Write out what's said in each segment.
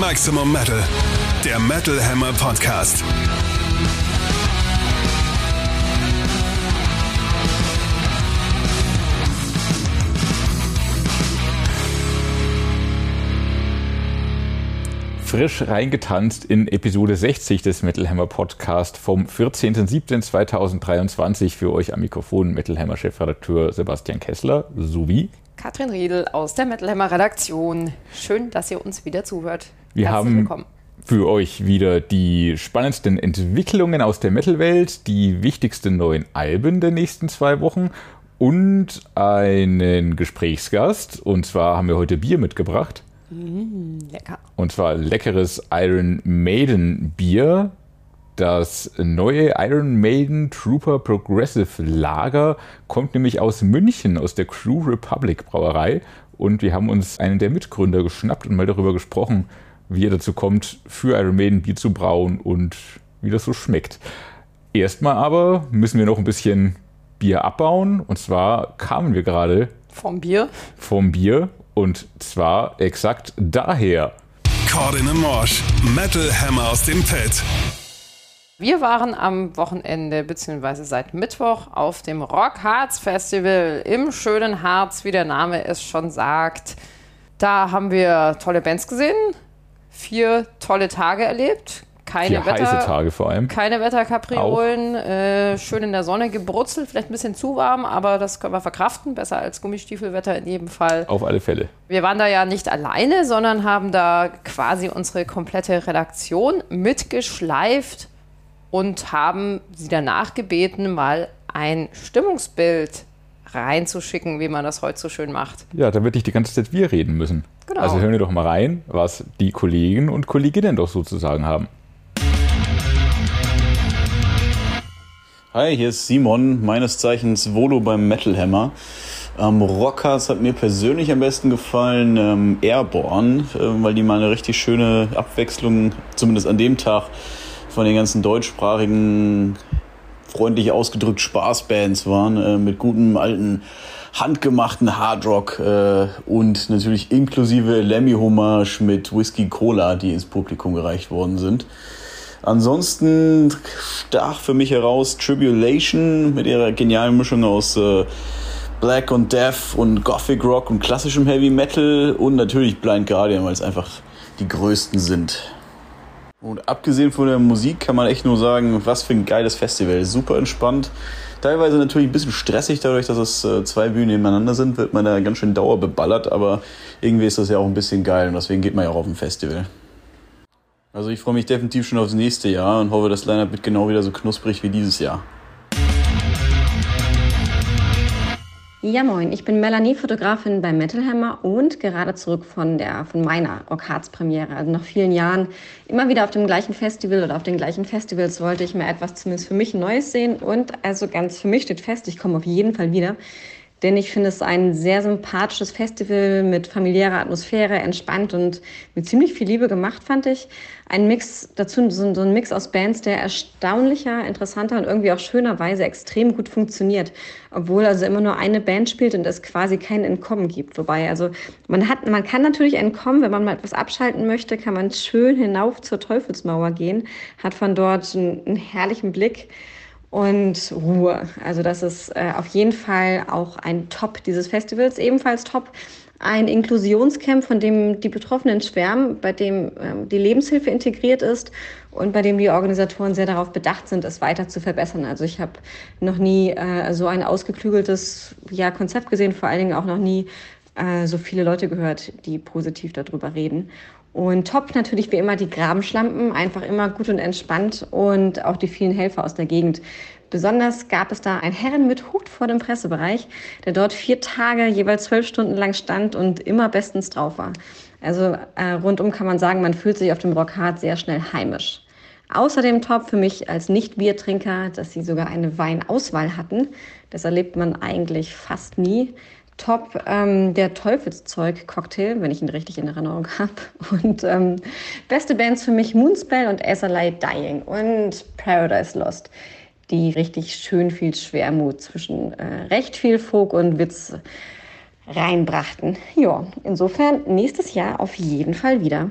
Maximum Metal, der Metal Hammer Podcast. frisch reingetanzt in Episode 60 des Metal Hammer Podcast vom 14.07.2023 für euch am Mikrofon Metal Hammer Chefredakteur Sebastian Kessler sowie Katrin Riedel aus der Metal Hammer Redaktion. Schön, dass ihr uns wieder zuhört. Wir Herzlich haben willkommen. für euch wieder die spannendsten Entwicklungen aus der Metal-Welt, die wichtigsten neuen Alben der nächsten zwei Wochen und einen Gesprächsgast. Und zwar haben wir heute Bier mitgebracht. Lecker. Und zwar leckeres Iron Maiden Bier. Das neue Iron Maiden Trooper Progressive Lager kommt nämlich aus München, aus der Crew Republic Brauerei. Und wir haben uns einen der Mitgründer geschnappt und mal darüber gesprochen, wie er dazu kommt, für Iron Maiden Bier zu brauen und wie das so schmeckt. Erstmal aber müssen wir noch ein bisschen Bier abbauen. Und zwar kamen wir gerade Vom Bier. vom Bier. Und zwar exakt daher. Caught in a Morsch. Metal Hammer aus dem Pit. Wir waren am Wochenende bzw. seit Mittwoch auf dem Rock Harz Festival im schönen Harz, wie der Name es schon sagt. Da haben wir tolle Bands gesehen, vier tolle Tage erlebt, keine Vier Wetter, heiße Tage vor allem. keine Wetterkapriolen, äh, schön in der Sonne gebrutzelt, vielleicht ein bisschen zu warm, aber das können wir verkraften, besser als Gummistiefelwetter in jedem Fall. Auf alle Fälle. Wir waren da ja nicht alleine, sondern haben da quasi unsere komplette Redaktion mitgeschleift und haben sie danach gebeten, mal ein Stimmungsbild reinzuschicken, wie man das heute so schön macht. Ja, da wird nicht die ganze Zeit wir reden müssen. Genau. Also hören wir doch mal rein, was die Kollegen und Kolleginnen doch sozusagen haben. Hi, hier ist Simon, meines Zeichens Volo beim Metal Hammer. Ähm, Rockers hat mir persönlich am besten gefallen, ähm, Airborne, äh, weil die mal eine richtig schöne Abwechslung, zumindest an dem Tag, von den ganzen deutschsprachigen, freundlich ausgedrückt Spaßbands waren, äh, mit gutem alten handgemachten Hardrock äh, und natürlich inklusive Lemmy Hommage mit Whisky Cola, die ins Publikum gereicht worden sind. Ansonsten stach für mich heraus Tribulation mit ihrer genialen Mischung aus äh, Black und Death und Gothic Rock und klassischem Heavy Metal und natürlich Blind Guardian, weil es einfach die größten sind. Und abgesehen von der Musik kann man echt nur sagen, was für ein geiles Festival. Super entspannt. Teilweise natürlich ein bisschen stressig, dadurch, dass es äh, zwei Bühnen nebeneinander sind, wird man da ganz schön dauerbeballert, aber irgendwie ist das ja auch ein bisschen geil und deswegen geht man ja auch auf ein Festival. Also ich freue mich definitiv schon aufs nächste Jahr und hoffe, das Line-Up wird genau wieder so knusprig wie dieses Jahr. Ja, moin, ich bin Melanie, Fotografin bei Metal Hammer und gerade zurück von, der, von meiner Rock Hearts Premiere. Also nach vielen Jahren immer wieder auf dem gleichen Festival oder auf den gleichen Festivals wollte ich mal etwas zumindest für mich Neues sehen. Und also ganz für mich steht fest, ich komme auf jeden Fall wieder. Denn ich finde es ein sehr sympathisches Festival mit familiärer Atmosphäre, entspannt und mit ziemlich viel Liebe gemacht, fand ich. Ein Mix dazu, so ein Mix aus Bands, der erstaunlicher, interessanter und irgendwie auch schönerweise extrem gut funktioniert. Obwohl also immer nur eine Band spielt und es quasi kein Entkommen gibt. Wobei, also man hat, man kann natürlich entkommen, wenn man mal etwas abschalten möchte, kann man schön hinauf zur Teufelsmauer gehen, hat von dort einen, einen herrlichen Blick und Ruhe. Also das ist äh, auf jeden Fall auch ein Top dieses Festivals. Ebenfalls Top ein Inklusionscamp, von dem die Betroffenen schwärmen, bei dem ähm, die Lebenshilfe integriert ist und bei dem die Organisatoren sehr darauf bedacht sind, es weiter zu verbessern. Also ich habe noch nie äh, so ein ausgeklügeltes ja, Konzept gesehen, vor allen Dingen auch noch nie äh, so viele Leute gehört, die positiv darüber reden. Und top natürlich wie immer die Grabenschlampen, einfach immer gut und entspannt und auch die vielen Helfer aus der Gegend. Besonders gab es da einen Herren mit Hut vor dem Pressebereich, der dort vier Tage, jeweils zwölf Stunden lang stand und immer bestens drauf war. Also äh, rundum kann man sagen, man fühlt sich auf dem Rock Hard sehr schnell heimisch. Außerdem top für mich als Nicht-Biertrinker, dass sie sogar eine Weinauswahl hatten. Das erlebt man eigentlich fast nie. Top ähm, der Teufelszeug-Cocktail, wenn ich ihn richtig in Erinnerung habe. Und ähm, beste Bands für mich Moonspell und Azalea Dying und Paradise Lost, die richtig schön viel Schwermut zwischen äh, recht viel Folk und Witz reinbrachten. Ja, insofern nächstes Jahr auf jeden Fall wieder.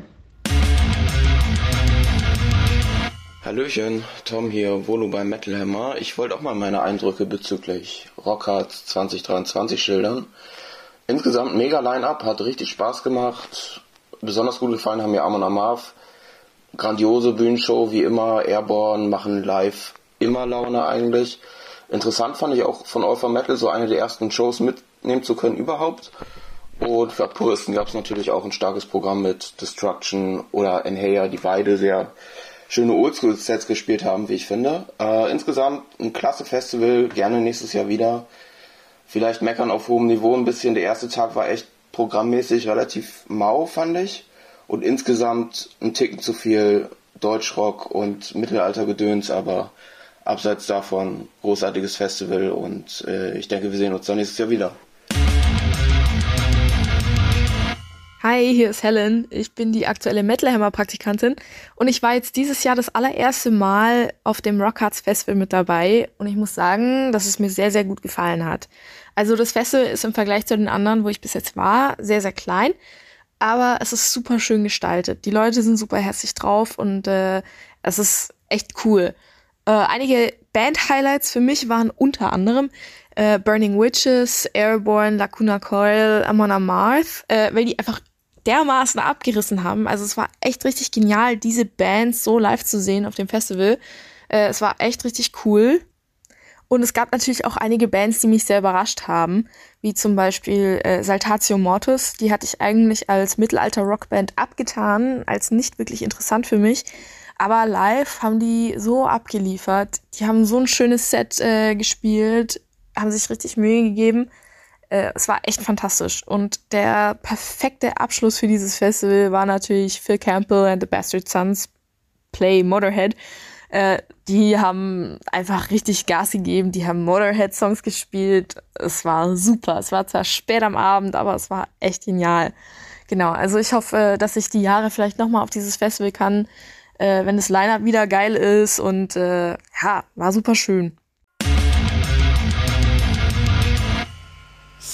Hallöchen, Tom hier, Volo beim Metal Hammer. Ich wollte auch mal meine Eindrücke bezüglich Rockhard 2023 schildern. Insgesamt mega Line-Up, hat richtig Spaß gemacht. Besonders gut gefallen haben mir Amon Amarth. Grandiose Bühnenshow, wie immer. Airborne machen live immer Laune eigentlich. Interessant fand ich auch von Alpha Metal so eine der ersten Shows mitnehmen zu können überhaupt. Und für Puristen gab es natürlich auch ein starkes Programm mit Destruction oder Enhayer, die beide sehr schöne Oldschool-Sets gespielt haben, wie ich finde. Äh, insgesamt ein klasse Festival, gerne nächstes Jahr wieder. Vielleicht meckern auf hohem Niveau ein bisschen. Der erste Tag war echt programmmäßig relativ mau, fand ich. Und insgesamt ein Ticken zu viel Deutschrock und Mittelaltergedöns, aber abseits davon großartiges Festival und äh, ich denke, wir sehen uns dann nächstes Jahr wieder. Hi, hier ist Helen. Ich bin die aktuelle Metal Hammer Praktikantin und ich war jetzt dieses Jahr das allererste Mal auf dem Rockhards Festival mit dabei und ich muss sagen, dass es mir sehr, sehr gut gefallen hat. Also das Festival ist im Vergleich zu den anderen, wo ich bis jetzt war, sehr, sehr klein, aber es ist super schön gestaltet. Die Leute sind super herzlich drauf und äh, es ist echt cool. Äh, einige Band-Highlights für mich waren unter anderem äh, Burning Witches, Airborne, Lacuna Coil, Amon Amarth, äh, weil die einfach dermaßen abgerissen haben. Also es war echt richtig genial, diese Bands so live zu sehen auf dem Festival. Äh, es war echt richtig cool. Und es gab natürlich auch einige Bands, die mich sehr überrascht haben, wie zum Beispiel äh, Saltatio Mortis. Die hatte ich eigentlich als Mittelalter-Rockband abgetan, als nicht wirklich interessant für mich. Aber live haben die so abgeliefert. Die haben so ein schönes Set äh, gespielt, haben sich richtig Mühe gegeben. Äh, es war echt fantastisch. Und der perfekte Abschluss für dieses Festival war natürlich Phil Campbell and the Bastard Sons Play Motorhead. Äh, die haben einfach richtig Gas gegeben. Die haben Motorhead-Songs gespielt. Es war super. Es war zwar spät am Abend, aber es war echt genial. Genau, also ich hoffe, dass ich die Jahre vielleicht nochmal auf dieses Festival kann, äh, wenn das Line-Up wieder geil ist. Und äh, ja, war super schön.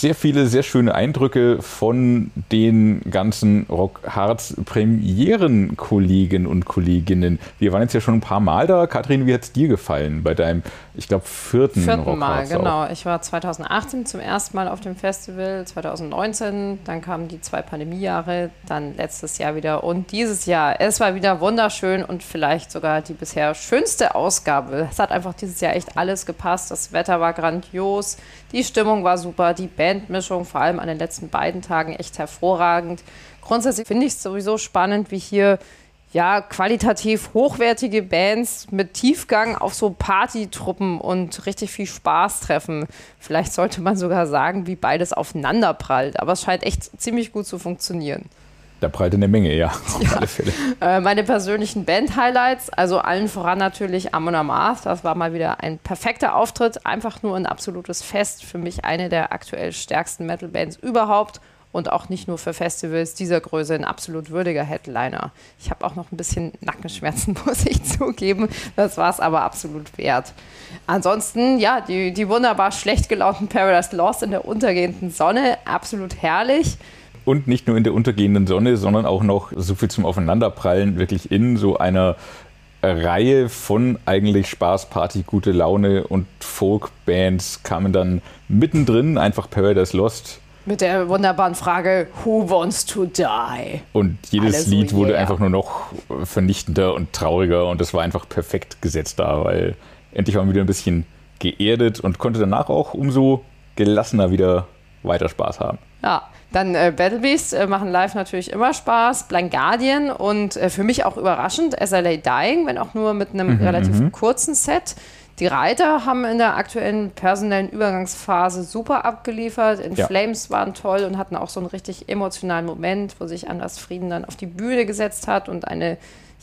Sehr viele, sehr schöne Eindrücke von den ganzen Rock Hearts Premieren-Kollegen und Kolleginnen. Wir waren jetzt ja schon ein paar Mal da. Kathrin, wie hat es dir gefallen bei deinem, ich glaube, vierten, vierten Mal? Genau. Auch. Ich war 2018 zum ersten Mal auf dem Festival, 2019, dann kamen die zwei Pandemiejahre, dann letztes Jahr wieder und dieses Jahr. Es war wieder wunderschön und vielleicht sogar die bisher schönste Ausgabe. Es hat einfach dieses Jahr echt alles gepasst. Das Wetter war grandios, die Stimmung war super, die Bandmischung, vor allem an den letzten beiden Tagen, echt hervorragend. Grundsätzlich finde ich es sowieso spannend, wie hier ja, qualitativ hochwertige Bands mit Tiefgang auf so Partytruppen und richtig viel Spaß treffen. Vielleicht sollte man sogar sagen, wie beides aufeinander prallt. Aber es scheint echt ziemlich gut zu funktionieren. Da prallt eine Menge, ja, auf ja. alle Fälle. Äh, meine persönlichen Band-Highlights, also allen voran natürlich Amon Amarth. Das war mal wieder ein perfekter Auftritt, einfach nur ein absolutes Fest. Für mich eine der aktuell stärksten Metal-Bands überhaupt und auch nicht nur für Festivals dieser Größe ein absolut würdiger Headliner. Ich habe auch noch ein bisschen Nackenschmerzen, muss ich zugeben. Das war es aber absolut wert. Ansonsten, ja, die, die wunderbar schlecht gelaunten Paradise Lost in der untergehenden Sonne, absolut herrlich. Und nicht nur in der untergehenden Sonne, sondern auch noch so viel zum Aufeinanderprallen, wirklich in so einer Reihe von eigentlich Spaß, Party, gute Laune und Folk-Bands kamen dann mittendrin einfach Paradise Lost. Mit der wunderbaren Frage, Who wants to die? Und jedes so Lied wurde yeah. einfach nur noch vernichtender und trauriger und das war einfach perfekt gesetzt da, weil endlich war man wieder ein bisschen geerdet und konnte danach auch umso gelassener wieder weiter Spaß haben. Ja, dann äh, Battle Beast äh, machen live natürlich immer Spaß. Blind Guardian und äh, für mich auch überraschend SLA Dying, wenn auch nur mit einem mhm, relativ mhm. kurzen Set. Die Reiter haben in der aktuellen personellen Übergangsphase super abgeliefert. In ja. Flames waren toll und hatten auch so einen richtig emotionalen Moment, wo sich Anders Frieden dann auf die Bühne gesetzt hat und eine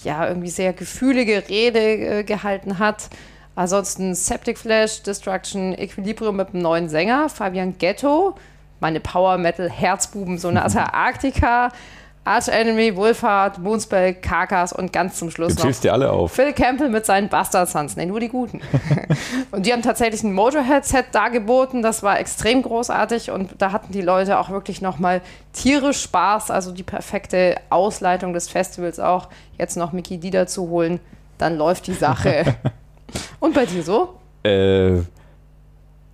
ja irgendwie sehr gefühlige Rede äh, gehalten hat. Ansonsten Septic Flash, Destruction, Equilibrium mit einem neuen Sänger, Fabian Ghetto, meine Power Metal Herzbuben, so eine Arctica. Arch Enemy, Wolfhard, Moonspell, Karkas und ganz zum Schluss du noch dir alle auf. Phil Campbell mit seinen Bastard Sons. Nee, nur die Guten. und die haben tatsächlich ein Motorhead-Set dargeboten. Das war extrem großartig und da hatten die Leute auch wirklich nochmal tierisch Spaß. Also die perfekte Ausleitung des Festivals auch. Jetzt noch Mickey Dieder zu holen dann läuft die Sache. Und bei dir so? Äh,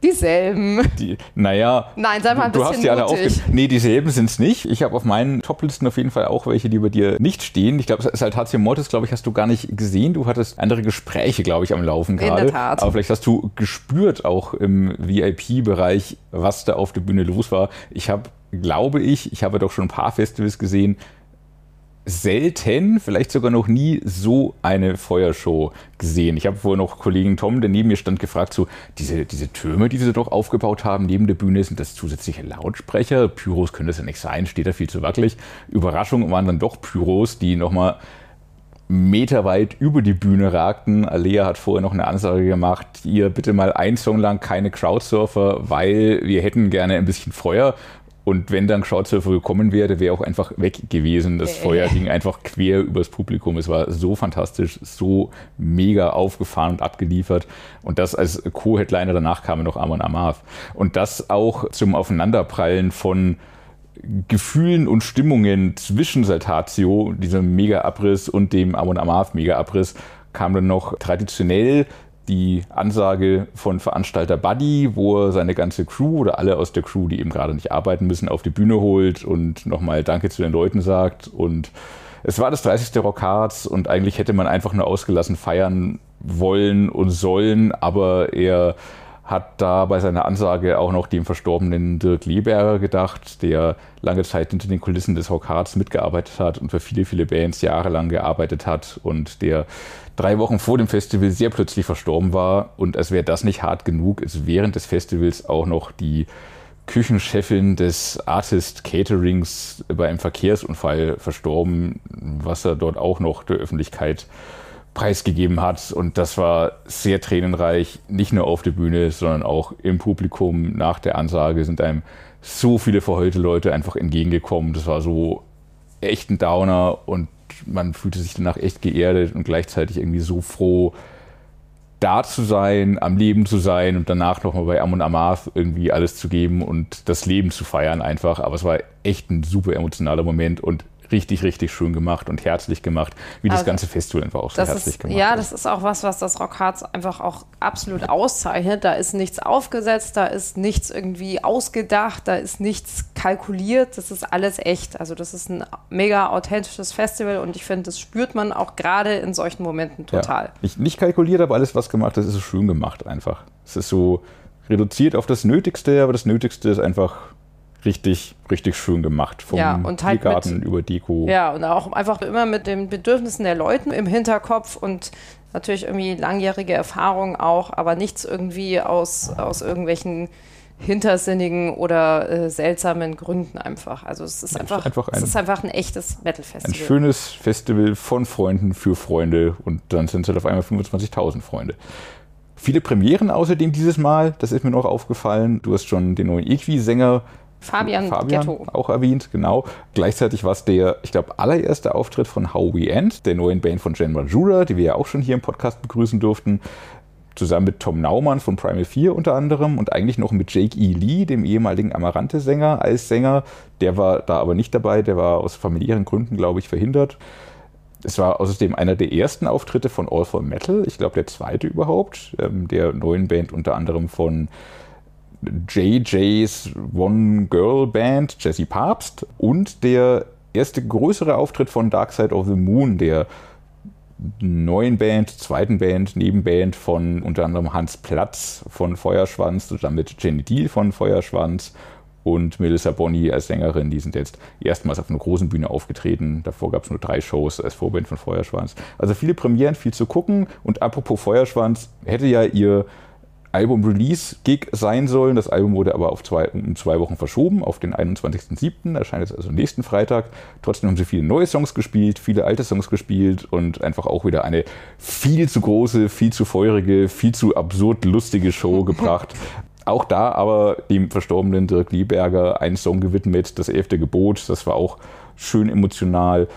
Dieselben. die, naja, Nein, sei mal ein du bisschen hast die alle aufgegeben. Nee, dieselben sind es nicht. Ich habe auf meinen Toplisten auf jeden Fall auch welche, die bei dir nicht stehen. Ich glaube, Saltatio Mortis, glaube ich, hast du gar nicht gesehen. Du hattest andere Gespräche, glaube ich, am Laufen In gerade. der Tat. Aber vielleicht hast du gespürt auch im VIP-Bereich, was da auf der Bühne los war. Ich habe, glaube ich, ich habe doch schon ein paar Festivals gesehen, selten, vielleicht sogar noch nie so eine Feuershow gesehen. Ich habe vorher noch Kollegen Tom, der neben mir stand, gefragt, so diese, diese Türme, die sie doch aufgebaut haben neben der Bühne, sind das zusätzliche Lautsprecher? Pyros können das ja nicht sein, steht da viel zu wackelig. Überraschung waren dann doch Pyros, die nochmal meterweit über die Bühne ragten. Alea hat vorher noch eine Ansage gemacht, ihr bitte mal ein Song lang keine Crowdsurfer, weil wir hätten gerne ein bisschen Feuer. Und wenn dann Crowdsurfer gekommen wäre, wäre auch einfach weg gewesen. Das Feuer ging einfach quer übers Publikum. Es war so fantastisch, so mega aufgefahren und abgeliefert. Und das als Co-Headliner danach kam noch Amon Amarth. Und das auch zum Aufeinanderprallen von Gefühlen und Stimmungen zwischen Saltatio, diesem Mega-Abriss und dem Amon Amarth Mega-Abriss, kam dann noch traditionell die Ansage von Veranstalter Buddy, wo er seine ganze Crew oder alle aus der Crew, die eben gerade nicht arbeiten müssen, auf die Bühne holt und nochmal Danke zu den Leuten sagt. Und es war das 30. Rock Hearts und eigentlich hätte man einfach nur ausgelassen feiern wollen und sollen, aber er hat da bei seiner Ansage auch noch dem verstorbenen Dirk Lieberger gedacht, der lange Zeit hinter den Kulissen des Rock Hearts mitgearbeitet hat und für viele, viele Bands jahrelang gearbeitet hat und der drei Wochen vor dem Festival sehr plötzlich verstorben war. Und als wäre das nicht hart genug, ist während des Festivals auch noch die Küchenchefin des Artist Caterings bei einem Verkehrsunfall verstorben, was er dort auch noch der Öffentlichkeit preisgegeben hat. Und das war sehr tränenreich, nicht nur auf der Bühne, sondern auch im Publikum. Nach der Ansage sind einem so viele verheulte Leute einfach entgegengekommen. Das war so echt ein Downer und man fühlte sich danach echt geerdet und gleichzeitig irgendwie so froh, da zu sein, am Leben zu sein und danach nochmal bei Amon Amarth irgendwie alles zu geben und das Leben zu feiern einfach. Aber es war echt ein super emotionaler Moment und richtig, richtig schön gemacht und herzlich gemacht, wie das Also, ganze Festival einfach auch so herzlich ist, gemacht ja, ist. das ist auch was, was das Rockharz einfach auch absolut auszeichnet. Da ist nichts aufgesetzt, da ist nichts irgendwie ausgedacht, da ist nichts kalkuliert. Das ist alles echt. Also das ist ein mega authentisches Festival und ich finde, das spürt man auch gerade in solchen Momenten total. Ja. Nicht, nicht kalkuliert, aber alles, was gemacht ist, ist schön gemacht einfach. Es ist so reduziert auf das Nötigste, aber das Nötigste ist einfach richtig, richtig schön gemacht. Vom Ja, und halt Biergarten mit- über Deko. Ja, und auch einfach immer mit den Bedürfnissen der Leute im Hinterkopf und natürlich irgendwie langjährige Erfahrung auch, aber nichts irgendwie aus, aus irgendwelchen hintersinnigen oder äh, seltsamen Gründen einfach. Also es ist einfach, einfach es ein- ist einfach ein echtes Ein Metal-Festival. schönes Festival von Freunden für Freunde und dann sind es halt auf einmal 25.000 Freunde. Viele Premieren außerdem dieses Mal, das ist mir noch aufgefallen. Du hast schon den neuen Equi-Sänger Fabian, Fabian Ghetto. auch erwähnt, genau. Gleichzeitig war es der, ich glaube, allererste Auftritt von How We End, der neuen Band von Jen Majura, die wir ja auch schon hier im Podcast begrüßen durften. Zusammen mit Tom Naumann von Primal 4 unter anderem und eigentlich noch mit Jake E. Lee, dem ehemaligen Amarante-Sänger, als Sänger. Der war da aber nicht dabei, der war aus familiären Gründen, glaube ich, verhindert. Es war außerdem einer der ersten Auftritte von All for Metal, ich glaube der zweite überhaupt, ähm, der neuen Band unter anderem von JJ's One Girl Band, Jesse Papst und der erste größere Auftritt von Dark Side of the Moon, der neuen Band, zweiten Band, Nebenband von unter anderem Hans Platz von Feuerschwanz, zusammen mit Jenny Deal von Feuerschwanz und Melissa Bonny als Sängerin. Die sind jetzt erstmals auf einer großen Bühne aufgetreten. Davor gab es nur drei Shows als Vorband von Feuerschwanz. Also viele Premieren, viel zu gucken. Und apropos Feuerschwanz, hätte ja ihr Album-Release-Gig sein sollen. Das Album wurde aber auf zwei, um zwei Wochen verschoben, auf den 21.07. Erscheint jetzt also nächsten Freitag. Trotzdem haben sie viele neue Songs gespielt, viele alte Songs gespielt und einfach auch wieder eine viel zu große, viel zu feurige, viel zu absurd lustige Show gebracht. Auch da aber dem verstorbenen Dirk Lieberger einen Song gewidmet, das elfte Gebot. Das war auch schön emotional.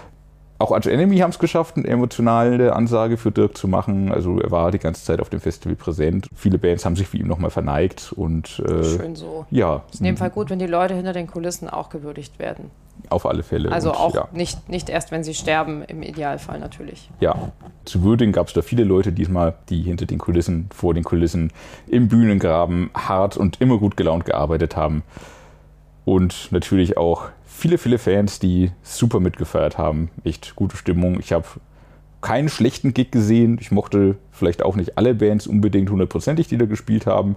Auch Arch Enemy haben es geschafft, eine emotionale Ansage für Dirk zu machen. Also er war die ganze Zeit auf dem Festival präsent. Viele Bands haben sich für ihn nochmal verneigt und äh, Schön so. ja, Ist in dem Fall gut, wenn die Leute hinter den Kulissen auch gewürdigt werden. auf alle Fälle. Also Und, auch ja. nicht, nicht erst, wenn sie sterben, im Idealfall natürlich. ja, zu würdigen gab es da viele Leute diesmal, die hinter den Kulissen, vor den Kulissen, im Bühnengraben hart und immer gut gelaunt gearbeitet haben. Und natürlich auch viele, viele Fans, die super mitgefeiert haben. Echt gute Stimmung. Ich habe keinen schlechten Gig gesehen. Ich mochte vielleicht auch nicht alle Bands unbedingt hundertprozentig, die da gespielt haben.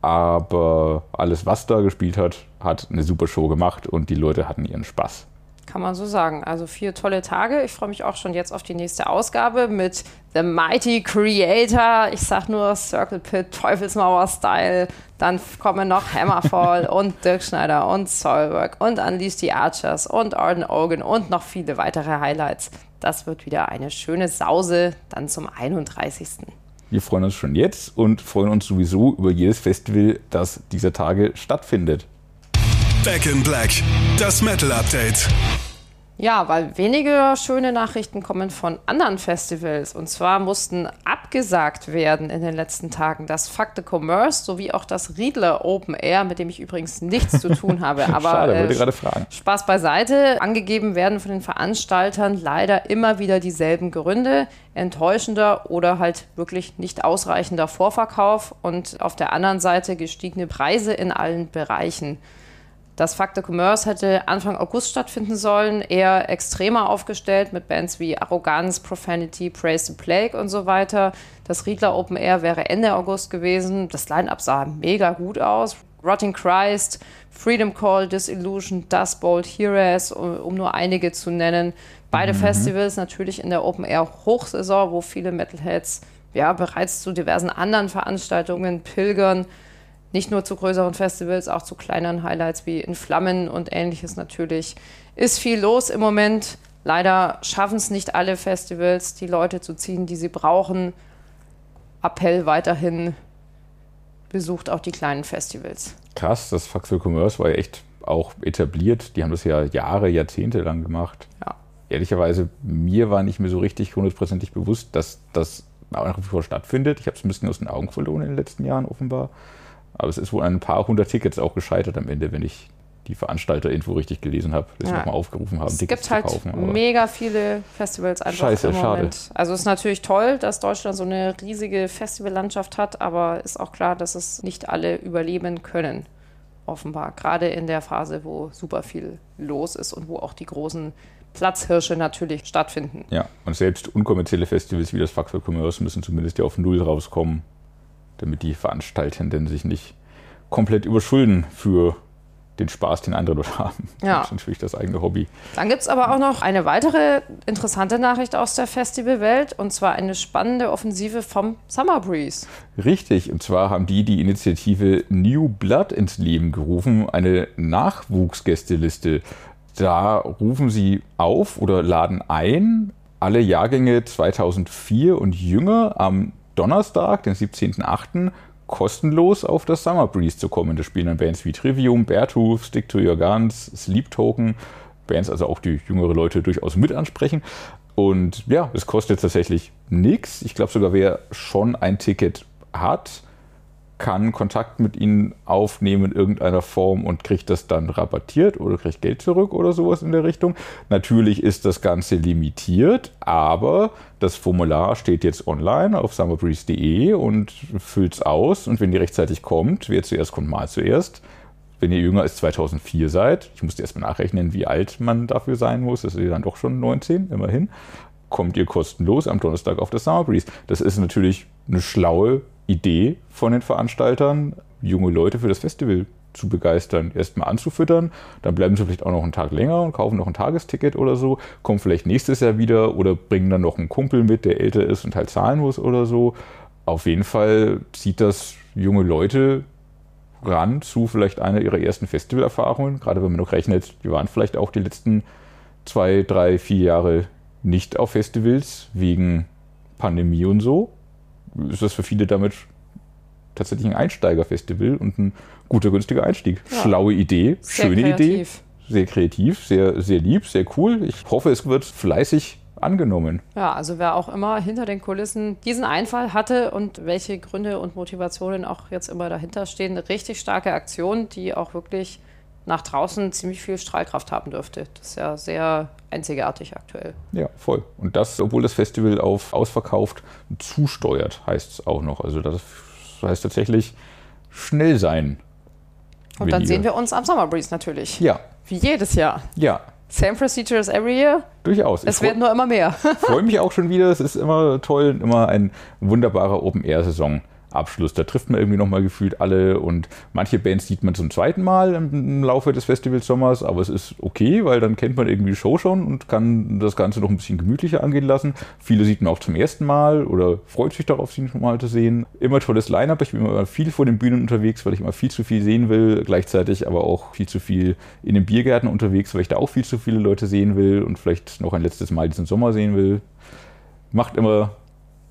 Aber alles, was da gespielt hat, hat eine super Show gemacht und die Leute hatten ihren Spaß. Kann man so sagen. Also vier tolle Tage. Ich freue mich auch schon jetzt auf die nächste Ausgabe mit The Mighty Creator. Ich sag nur Circle Pit, Teufelsmauer Style. Dann kommen noch Hammerfall und Dirk Schneider und Soilwork und Unleash the Archers und Arden Ogan und noch viele weitere Highlights. Das wird wieder eine schöne Sause dann zum 31. Wir freuen uns schon jetzt und freuen uns sowieso über jedes Festival, das dieser Tage stattfindet. Back in Black, das Metal Update. Ja, weil wenige schöne Nachrichten kommen von anderen Festivals. Und zwar mussten abgesagt werden in den letzten Tagen das Fuck the Commerce sowie auch das Riedler Open Air, mit dem ich übrigens nichts zu tun habe. Aber Schade, wollte äh, gerade fragen. Spaß beiseite. Angegeben werden von den Veranstaltern leider immer wieder dieselben Gründe. Enttäuschender oder halt wirklich nicht ausreichender Vorverkauf und auf der anderen Seite gestiegene Preise in allen Bereichen. Das Faktor Commerce hätte Anfang August stattfinden sollen, eher extremer aufgestellt mit Bands wie Arroganz, Profanity, Praise the Plague und so weiter. Das Riedler Open Air wäre Ende August gewesen. Das Line-Up sah mega gut aus. Rotting Christ, Freedom Call, Disillusion, Dust Bolt, Heroes, um nur einige zu nennen. Beide Festivals natürlich in der Open Air Hochsaison, wo viele Metalheads ja bereits zu diversen anderen Veranstaltungen pilgern nicht nur zu größeren Festivals, auch zu kleineren Highlights wie in Flammen und ähnliches natürlich. Ist viel los im Moment. Leider schaffen es nicht alle Festivals, die Leute zu ziehen, die sie brauchen. Appell weiterhin, besucht auch die kleinen Festivals. Krass, das the Commerce war ja echt auch etabliert. Die haben das ja Jahre, Jahrzehnte lang gemacht. Ja. Ehrlicherweise, mir war nicht mehr so richtig hundertprozentig bewusst, dass das nach wie vor stattfindet. Ich habe es ein bisschen aus den Augen verloren in den letzten Jahren offenbar. Aber es ist wohl an ein paar hundert Tickets auch gescheitert am Ende, wenn ich die Veranstalter-Info richtig gelesen habe, dass sie Ja. nochmal aufgerufen haben, Es Tickets gibt halt zu kaufen. aber- mega viele Festivals einfach Scheiße, im schade. Moment. Also es ist natürlich toll, dass Deutschland so eine riesige Festivallandschaft hat, aber ist auch klar, dass es nicht alle überleben können. Offenbar. Gerade in der Phase, wo super viel los ist und wo auch die großen Platzhirsche natürlich stattfinden. Ja, und selbst unkommerzielle Festivals wie das Fuck Commerce müssen zumindest ja auf Null rauskommen, damit die Veranstaltenden sich nicht komplett überschulden für den Spaß, den andere dort haben. Ja. Das ist natürlich das eigene Hobby. Dann gibt es aber auch noch eine weitere interessante Nachricht aus der Festivalwelt und zwar eine spannende Offensive vom Summer Breeze. Richtig, und zwar haben die die Initiative New Blood ins Leben gerufen, eine Nachwuchsgästeliste. Da rufen sie auf oder laden ein, alle Jahrgänge 2004 und jünger am Donnerstag, den 17.08., kostenlos auf das Summer Breeze zu kommen. Da spielen dann Bands wie Trivium, Beartooth, Stick to Your Guns, Sleep Token, Bands also auch die jüngere Leute durchaus mit ansprechen. Und ja, es kostet tatsächlich nichts. Ich glaube sogar, wer schon ein Ticket hat, kann Kontakt mit ihnen aufnehmen in irgendeiner Form und kriegt das dann rabattiert oder kriegt Geld zurück oder sowas in der Richtung. Natürlich ist das Ganze limitiert, aber das Formular steht jetzt online auf summerbreeze.de und füllt es aus. Und wenn ihr rechtzeitig kommt, wer zuerst kommt, mal zuerst. Wenn ihr jünger als 2004 seid, ich musste erstmal nachrechnen, wie alt man dafür sein muss, das ist dann doch schon 19, immerhin, kommt ihr kostenlos am Donnerstag auf das Summer Breeze. Das ist natürlich eine schlaue Idee von den Veranstaltern, junge Leute für das Festival zu begeistern, erstmal anzufüttern, dann bleiben sie vielleicht auch noch einen Tag länger und kaufen noch ein Tagesticket oder so, kommen vielleicht nächstes Jahr wieder oder bringen dann noch einen Kumpel mit, der älter ist und halt zahlen muss oder so. Auf jeden Fall zieht das junge Leute ran zu vielleicht einer ihrer ersten Festivalerfahrungen, gerade wenn man noch rechnet, die waren vielleicht auch die letzten zwei, drei, vier Jahre nicht auf Festivals wegen Pandemie und so. Ist das für viele damit tatsächlich ein Einsteigerfestival und ein guter, günstiger Einstieg. Ja. Schlaue Idee, Sehr schöne Idee, kreativ. sehr kreativ, sehr, sehr lieb, sehr cool. Ich hoffe, es wird fleißig angenommen. Ja, also wer auch immer hinter den Kulissen diesen Einfall hatte und welche Gründe und Motivationen auch jetzt immer dahinter stehen, eine richtig starke Aktion, die auch wirklich nach draußen ziemlich viel Strahlkraft haben dürfte. Das ist ja sehr einzigartig aktuell. Ja, voll. Und das, obwohl das Festival auf ausverkauft zusteuert, heißt es auch noch. Also das heißt tatsächlich schnell sein. Und dann sehen wir uns am Summer Breeze natürlich. Ja. Wie jedes Jahr. Ja. Same procedures every year. Durchaus. Es werden nur immer mehr. freue mich auch schon wieder. Es ist immer toll, immer ein wunderbarer Open-Air-Saison. Abschluss. Da trifft man irgendwie nochmal gefühlt alle und manche Bands sieht man zum zweiten Mal im Laufe des Festivals-Sommers, aber es ist okay, weil dann kennt man irgendwie die Show schon und kann das Ganze noch ein bisschen gemütlicher angehen lassen. Viele sieht man auch zum ersten Mal oder freut sich darauf, sie schon mal zu sehen. Immer tolles Line-Up. Ich bin immer viel vor den Bühnen unterwegs, weil ich immer viel zu viel sehen will, gleichzeitig aber auch viel zu viel in den Biergärten unterwegs, weil ich da auch viel zu viele Leute sehen will und vielleicht noch ein letztes Mal diesen Sommer sehen will. Macht immer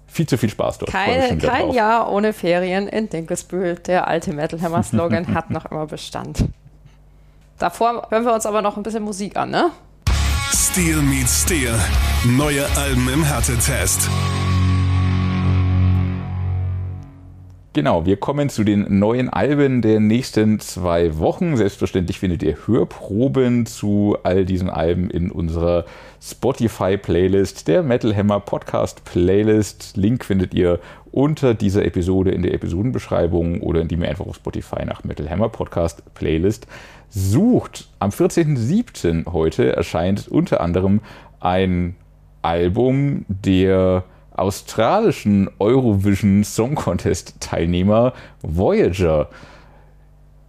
viel zu viel Spaß dort. Kein, kein Jahr ohne Ferien in Dinkelsbühl. Der alte Metal Hammer Slogan hat noch immer Bestand. Davor hören wir uns aber noch ein bisschen Musik an, ne? Steel meets Steel. Neue Alben im Härtetest. Genau, wir kommen zu den neuen Alben der nächsten zwei Wochen. Selbstverständlich findet ihr Hörproben zu all diesen Alben in unserer Spotify-Playlist, der Metal Hammer Podcast Playlist. Link findet ihr unter dieser Episode in der Episodenbeschreibung oder indem ihr einfach auf Spotify nach Metal Hammer Podcast Playlist sucht. Am 14.07. heute erscheint unter anderem ein Album der australischen Eurovision Song Contest Teilnehmer Voyager.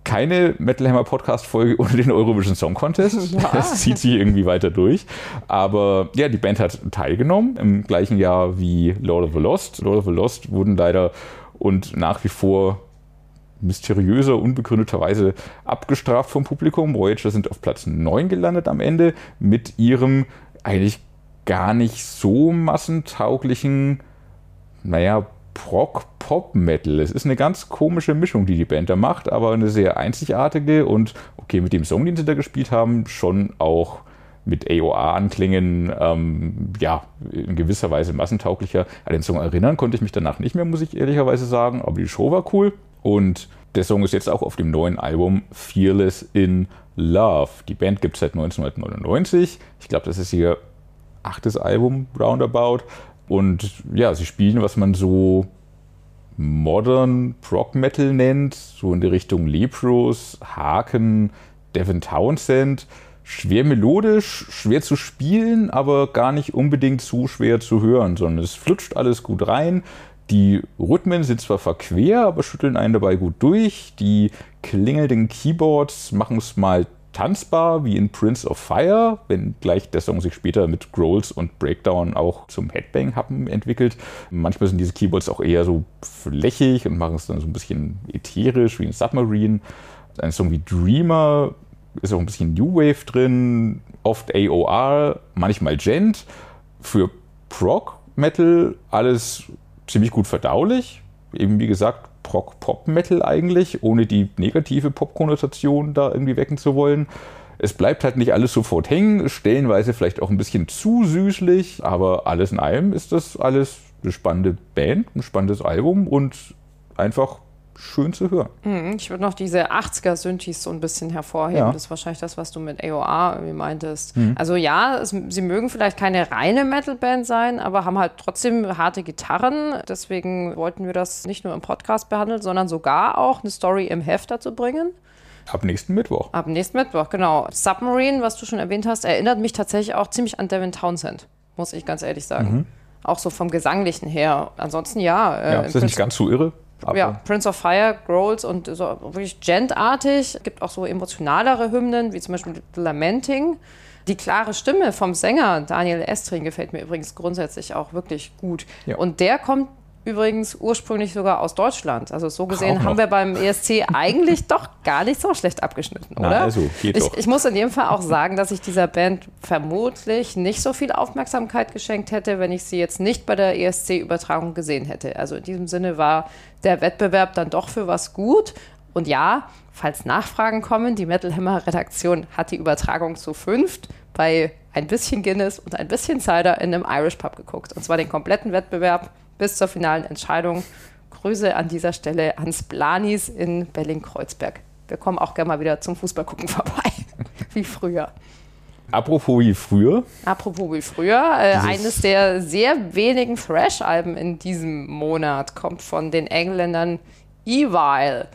Keine Metal Hammer Podcast Folge ohne den Eurovision Song Contest. Ja. Das zieht sich irgendwie weiter durch. Aber ja, die Band hat teilgenommen im gleichen Jahr wie Lord of the Lost. Lord of the Lost wurden leider und nach wie vor mysteriöser, unbegründeterweise abgestraft vom Publikum. Voyager sind auf Platz 9 gelandet am Ende mit ihrem eigentlich gar nicht so massentauglichen, naja, Prog-Pop-Metal. Es ist eine ganz komische Mischung, die die Band da macht, aber eine sehr einzigartige und, okay, mit dem Song, den sie da gespielt haben, schon auch mit AOA-Anklingen, ähm, ja, in gewisser Weise massentauglicher. An den Song erinnern konnte ich mich danach nicht mehr, muss ich ehrlicherweise sagen, aber die Show war cool und der Song ist jetzt auch auf dem neuen Album Fearless in Love. Die Band gibt es seit 1999. Ich glaube, das ist hier achtes Album roundabout. Und ja, sie spielen, was man so modern Prog Metal nennt, so in die Richtung Lepros, Haken, Devin Townsend. Schwer melodisch, schwer zu spielen, aber gar nicht unbedingt zu schwer zu hören, sondern es flutscht alles gut rein. Die Rhythmen sind zwar verquer, aber schütteln einen dabei gut durch. Die klingelnden Keyboards machen es mal tanzbar wie in Prince of Fire, wenn gleich der Song sich später mit Growls und Breakdown auch zum Headbang-Happen entwickelt. Manchmal sind diese Keyboards auch eher so flächig und machen es dann so ein bisschen ätherisch wie ein Submarine. Ein Song wie Dreamer ist auch ein bisschen New Wave drin, oft AOR, manchmal Gent. Für Prog Metal alles ziemlich gut verdaulich. Eben wie gesagt, Prog-Pop-Metal eigentlich, ohne die negative Pop-Konnotation da irgendwie wecken zu wollen. Es bleibt halt nicht alles sofort hängen, stellenweise vielleicht auch ein bisschen zu süßlich, aber alles in allem ist das alles eine spannende Band, ein spannendes Album und einfach schön zu hören. Mhm, ich würde noch diese 80er-Synthes so ein bisschen hervorheben. Ja. Das ist wahrscheinlich das, was du mit AOR irgendwie meintest. Mhm. Also ja, es, sie mögen vielleicht keine reine Metal-Band sein, aber haben halt trotzdem harte Gitarren. Deswegen wollten wir das nicht nur im Podcast behandeln, sondern sogar auch eine Story im Heft dazu bringen. Ab nächsten Mittwoch. Ab nächsten Mittwoch, genau. Submarine, was du schon erwähnt hast, erinnert mich tatsächlich auch ziemlich an Devin Townsend, muss ich ganz ehrlich sagen. Mhm. Auch so vom Gesanglichen her. Ansonsten ja. Äh, ja, ist das nicht ganz so irre? Aber ja, Prince of Fire, Growls und so wirklich gentartig. Es gibt auch so emotionalere Hymnen, wie zum Beispiel Lamenting. Die klare Stimme vom Sänger Daniel Estring gefällt mir übrigens grundsätzlich auch wirklich gut. Ja. Und der kommt übrigens ursprünglich sogar aus Deutschland. Also so gesehen haben wir beim ESC eigentlich doch gar nicht so schlecht abgeschnitten, oder? Na, also, geht ich, doch. ich muss in jedem Fall auch sagen, dass ich dieser Band vermutlich nicht so viel Aufmerksamkeit geschenkt hätte, wenn ich sie jetzt nicht bei der ESC-Übertragung gesehen hätte. Also in diesem Sinne war der Wettbewerb dann doch für was gut. Und ja, falls Nachfragen kommen, die Metal Hammer Redaktion hat die Übertragung zu fünft bei ein bisschen Guinness und ein bisschen Cider in einem Irish Pub geguckt. Und zwar den kompletten Wettbewerb bis zur finalen Entscheidung. Grüße an dieser Stelle ans Blanis in Belling-Kreuzberg. wir kommen auch gerne mal wieder zum Fußballgucken vorbei, wie früher. Apropos wie früher. Apropos wie früher, äh, eines der sehr wenigen Thrash-Alben in diesem Monat kommt von den Engländern Evil,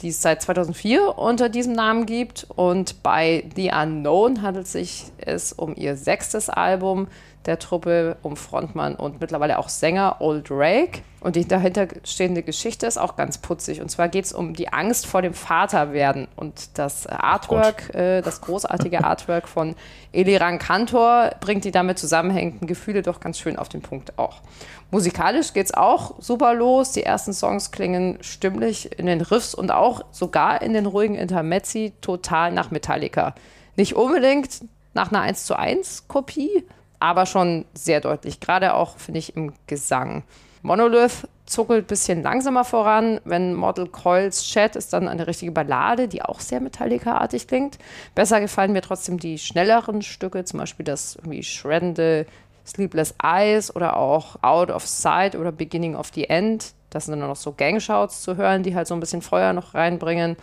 die es seit 2004 unter diesem Namen gibt. Und bei The Unknown handelt sich es um ihr sechstes Album der Truppe, um Frontmann und mittlerweile auch Sänger Old Rake. Und die dahinterstehende Geschichte ist auch ganz putzig. Und zwar geht es um die Angst vor dem Vaterwerden. Und das Artwork, äh, das großartige Artwork von Eliran Kantor bringt die damit zusammenhängenden Gefühle doch ganz schön auf den Punkt auch. Musikalisch geht es auch super los. Die ersten Songs klingen stimmlich in den Riffs und auch sogar in den ruhigen Intermezzi total nach Metallica. Nicht unbedingt nach einer 1 zu 1 Kopie, aber schon sehr deutlich. Gerade auch, finde ich, im Gesang. Monolith zuckelt ein bisschen langsamer voran. Wenn Model Coils Chat ist dann eine richtige Ballade, die auch sehr Metallica-artig klingt. Besser gefallen mir trotzdem die schnelleren Stücke, zum Beispiel das irgendwie schreddende Sleepless Eyes oder auch Out of Sight oder Beginning of the End. Das sind dann noch so Gangshouts zu hören, die halt so ein bisschen Feuer noch reinbringen.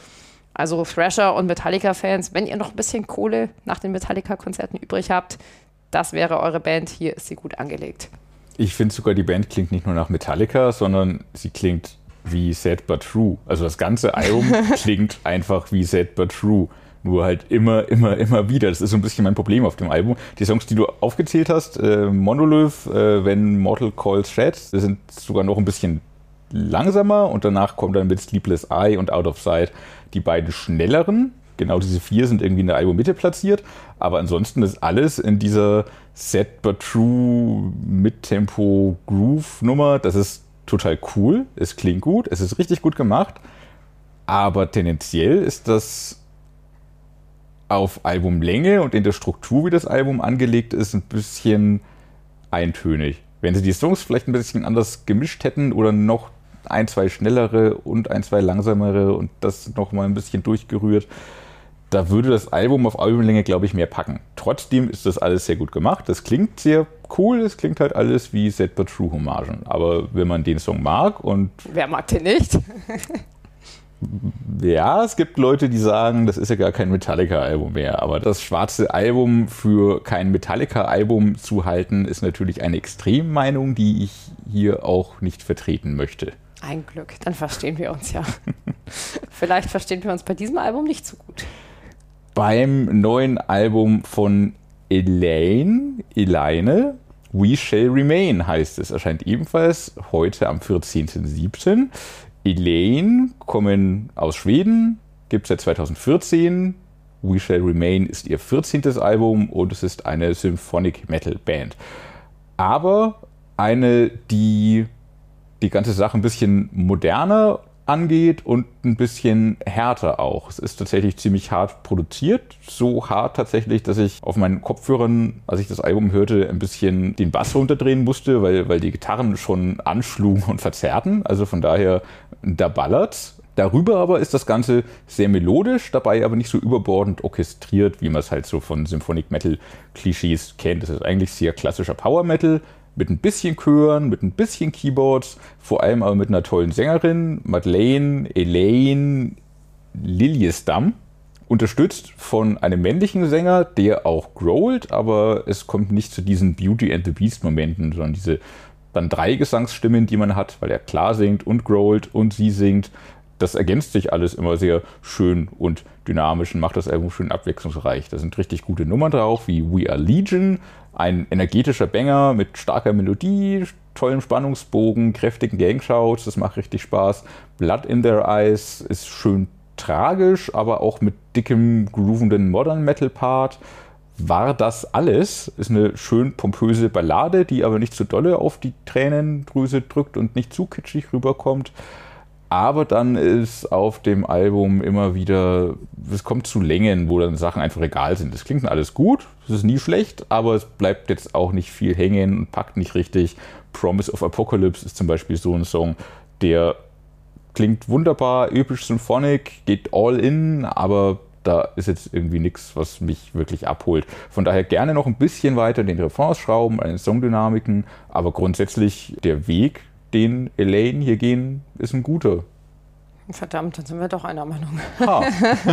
Also Thrasher und Metallica-Fans, wenn ihr noch ein bisschen Kohle nach den Metallica-Konzerten übrig habt, das wäre eure Band. Hier ist sie gut angelegt. Ich finde sogar, die Band klingt nicht nur nach Metallica, sondern sie klingt wie Sad But True. Also das ganze Album klingt einfach wie Sad But True. Nur halt immer, immer, immer wieder. Das ist so ein bisschen mein Problem auf dem Album. Die Songs, die du aufgezählt hast, äh, Monolith, äh, When Mortal Calls Shed, sind sogar noch ein bisschen langsamer und danach kommt dann mit Sleepless Eye und Out of Sight die beiden schnelleren. Genau diese vier sind irgendwie in der Albummitte platziert, aber ansonsten ist alles in dieser Set but True Mid-Tempo Groove Nummer. Das ist total cool, es klingt gut, es ist richtig gut gemacht, aber tendenziell ist das auf Albumlänge und in der Struktur, wie das Album angelegt ist, ein bisschen eintönig. Wenn sie die Songs vielleicht ein bisschen anders gemischt hätten oder noch ein, zwei schnellere und ein, zwei langsamere und das nochmal ein bisschen durchgerührt, da würde das Album auf Albumlänge, glaube ich, mehr packen. Trotzdem ist das alles sehr gut gemacht. Das klingt sehr cool. Es klingt halt alles wie Set But True Hommagen. Aber wenn man den Song mag und. Wer mag den nicht? ja, es gibt Leute, die sagen, das ist ja gar kein Metallica-Album mehr. Aber das schwarze Album für kein Metallica-Album zu halten, ist natürlich eine Extremmeinung, die ich hier auch nicht vertreten möchte. Ein Glück, dann verstehen wir uns ja. Vielleicht verstehen wir uns bei diesem Album nicht so gut beim neuen Album von Elaine, Elaine, We Shall Remain heißt es. Erscheint ebenfalls heute am 14.07. Elaine kommen aus Schweden, gibt es seit 2014. We Shall Remain ist ihr 14. Album und es ist eine Symphonic Metal Band. Aber eine, die die ganze Sache ein bisschen moderner angeht und ein bisschen härter auch. Es ist tatsächlich ziemlich hart produziert. So hart tatsächlich, dass ich auf meinen Kopfhörern, als ich das Album hörte, ein bisschen den Bass runterdrehen musste, weil, weil die Gitarren schon anschlugen und verzerrten. Also von daher, da ballert. Darüber aber ist das Ganze sehr melodisch, dabei aber nicht so überbordend orchestriert, wie man es halt so von Symphonic Metal Klischees kennt. Es ist eigentlich sehr klassischer Power Metal, mit ein bisschen Chören, mit ein bisschen Keyboards, vor allem aber mit einer tollen Sängerin, Madeleine Elaine Liljesdam, unterstützt von einem männlichen Sänger, der auch growlt, aber es kommt nicht zu diesen Beauty and the Beast Momenten, sondern diese dann drei Gesangsstimmen, die man hat, weil er klar singt und growlt und sie singt. Das ergänzt sich alles immer sehr schön und dynamisch und macht das Album schön abwechslungsreich. Da sind richtig gute Nummern drauf, wie We Are Legion, ein energetischer Banger mit starker Melodie, tollem Spannungsbogen, kräftigen Gangshouts, das macht richtig Spaß. Blood in Their Eyes ist schön tragisch, aber auch mit dickem, groovenden Modern Metal Part. War das alles? Ist eine schön pompöse Ballade, die aber nicht zu dolle auf die Tränendrüse drückt und nicht zu kitschig rüberkommt. Aber dann ist auf dem Album immer wieder, es kommt zu Längen, wo dann Sachen einfach egal sind. Es klingt alles gut, es ist nie schlecht, aber es bleibt jetzt auch nicht viel hängen und packt nicht richtig. Promise of Apocalypse ist zum Beispiel so ein Song, der klingt wunderbar, episch symphonic, geht all in, aber da ist jetzt irgendwie nichts, was mich wirklich abholt. Von daher gerne noch ein bisschen weiter den Refrains schrauben, an den Songdynamiken, aber grundsätzlich der Weg den Elaine hier gehen, ist ein guter. Verdammt, dann sind wir doch einer Meinung. Ah.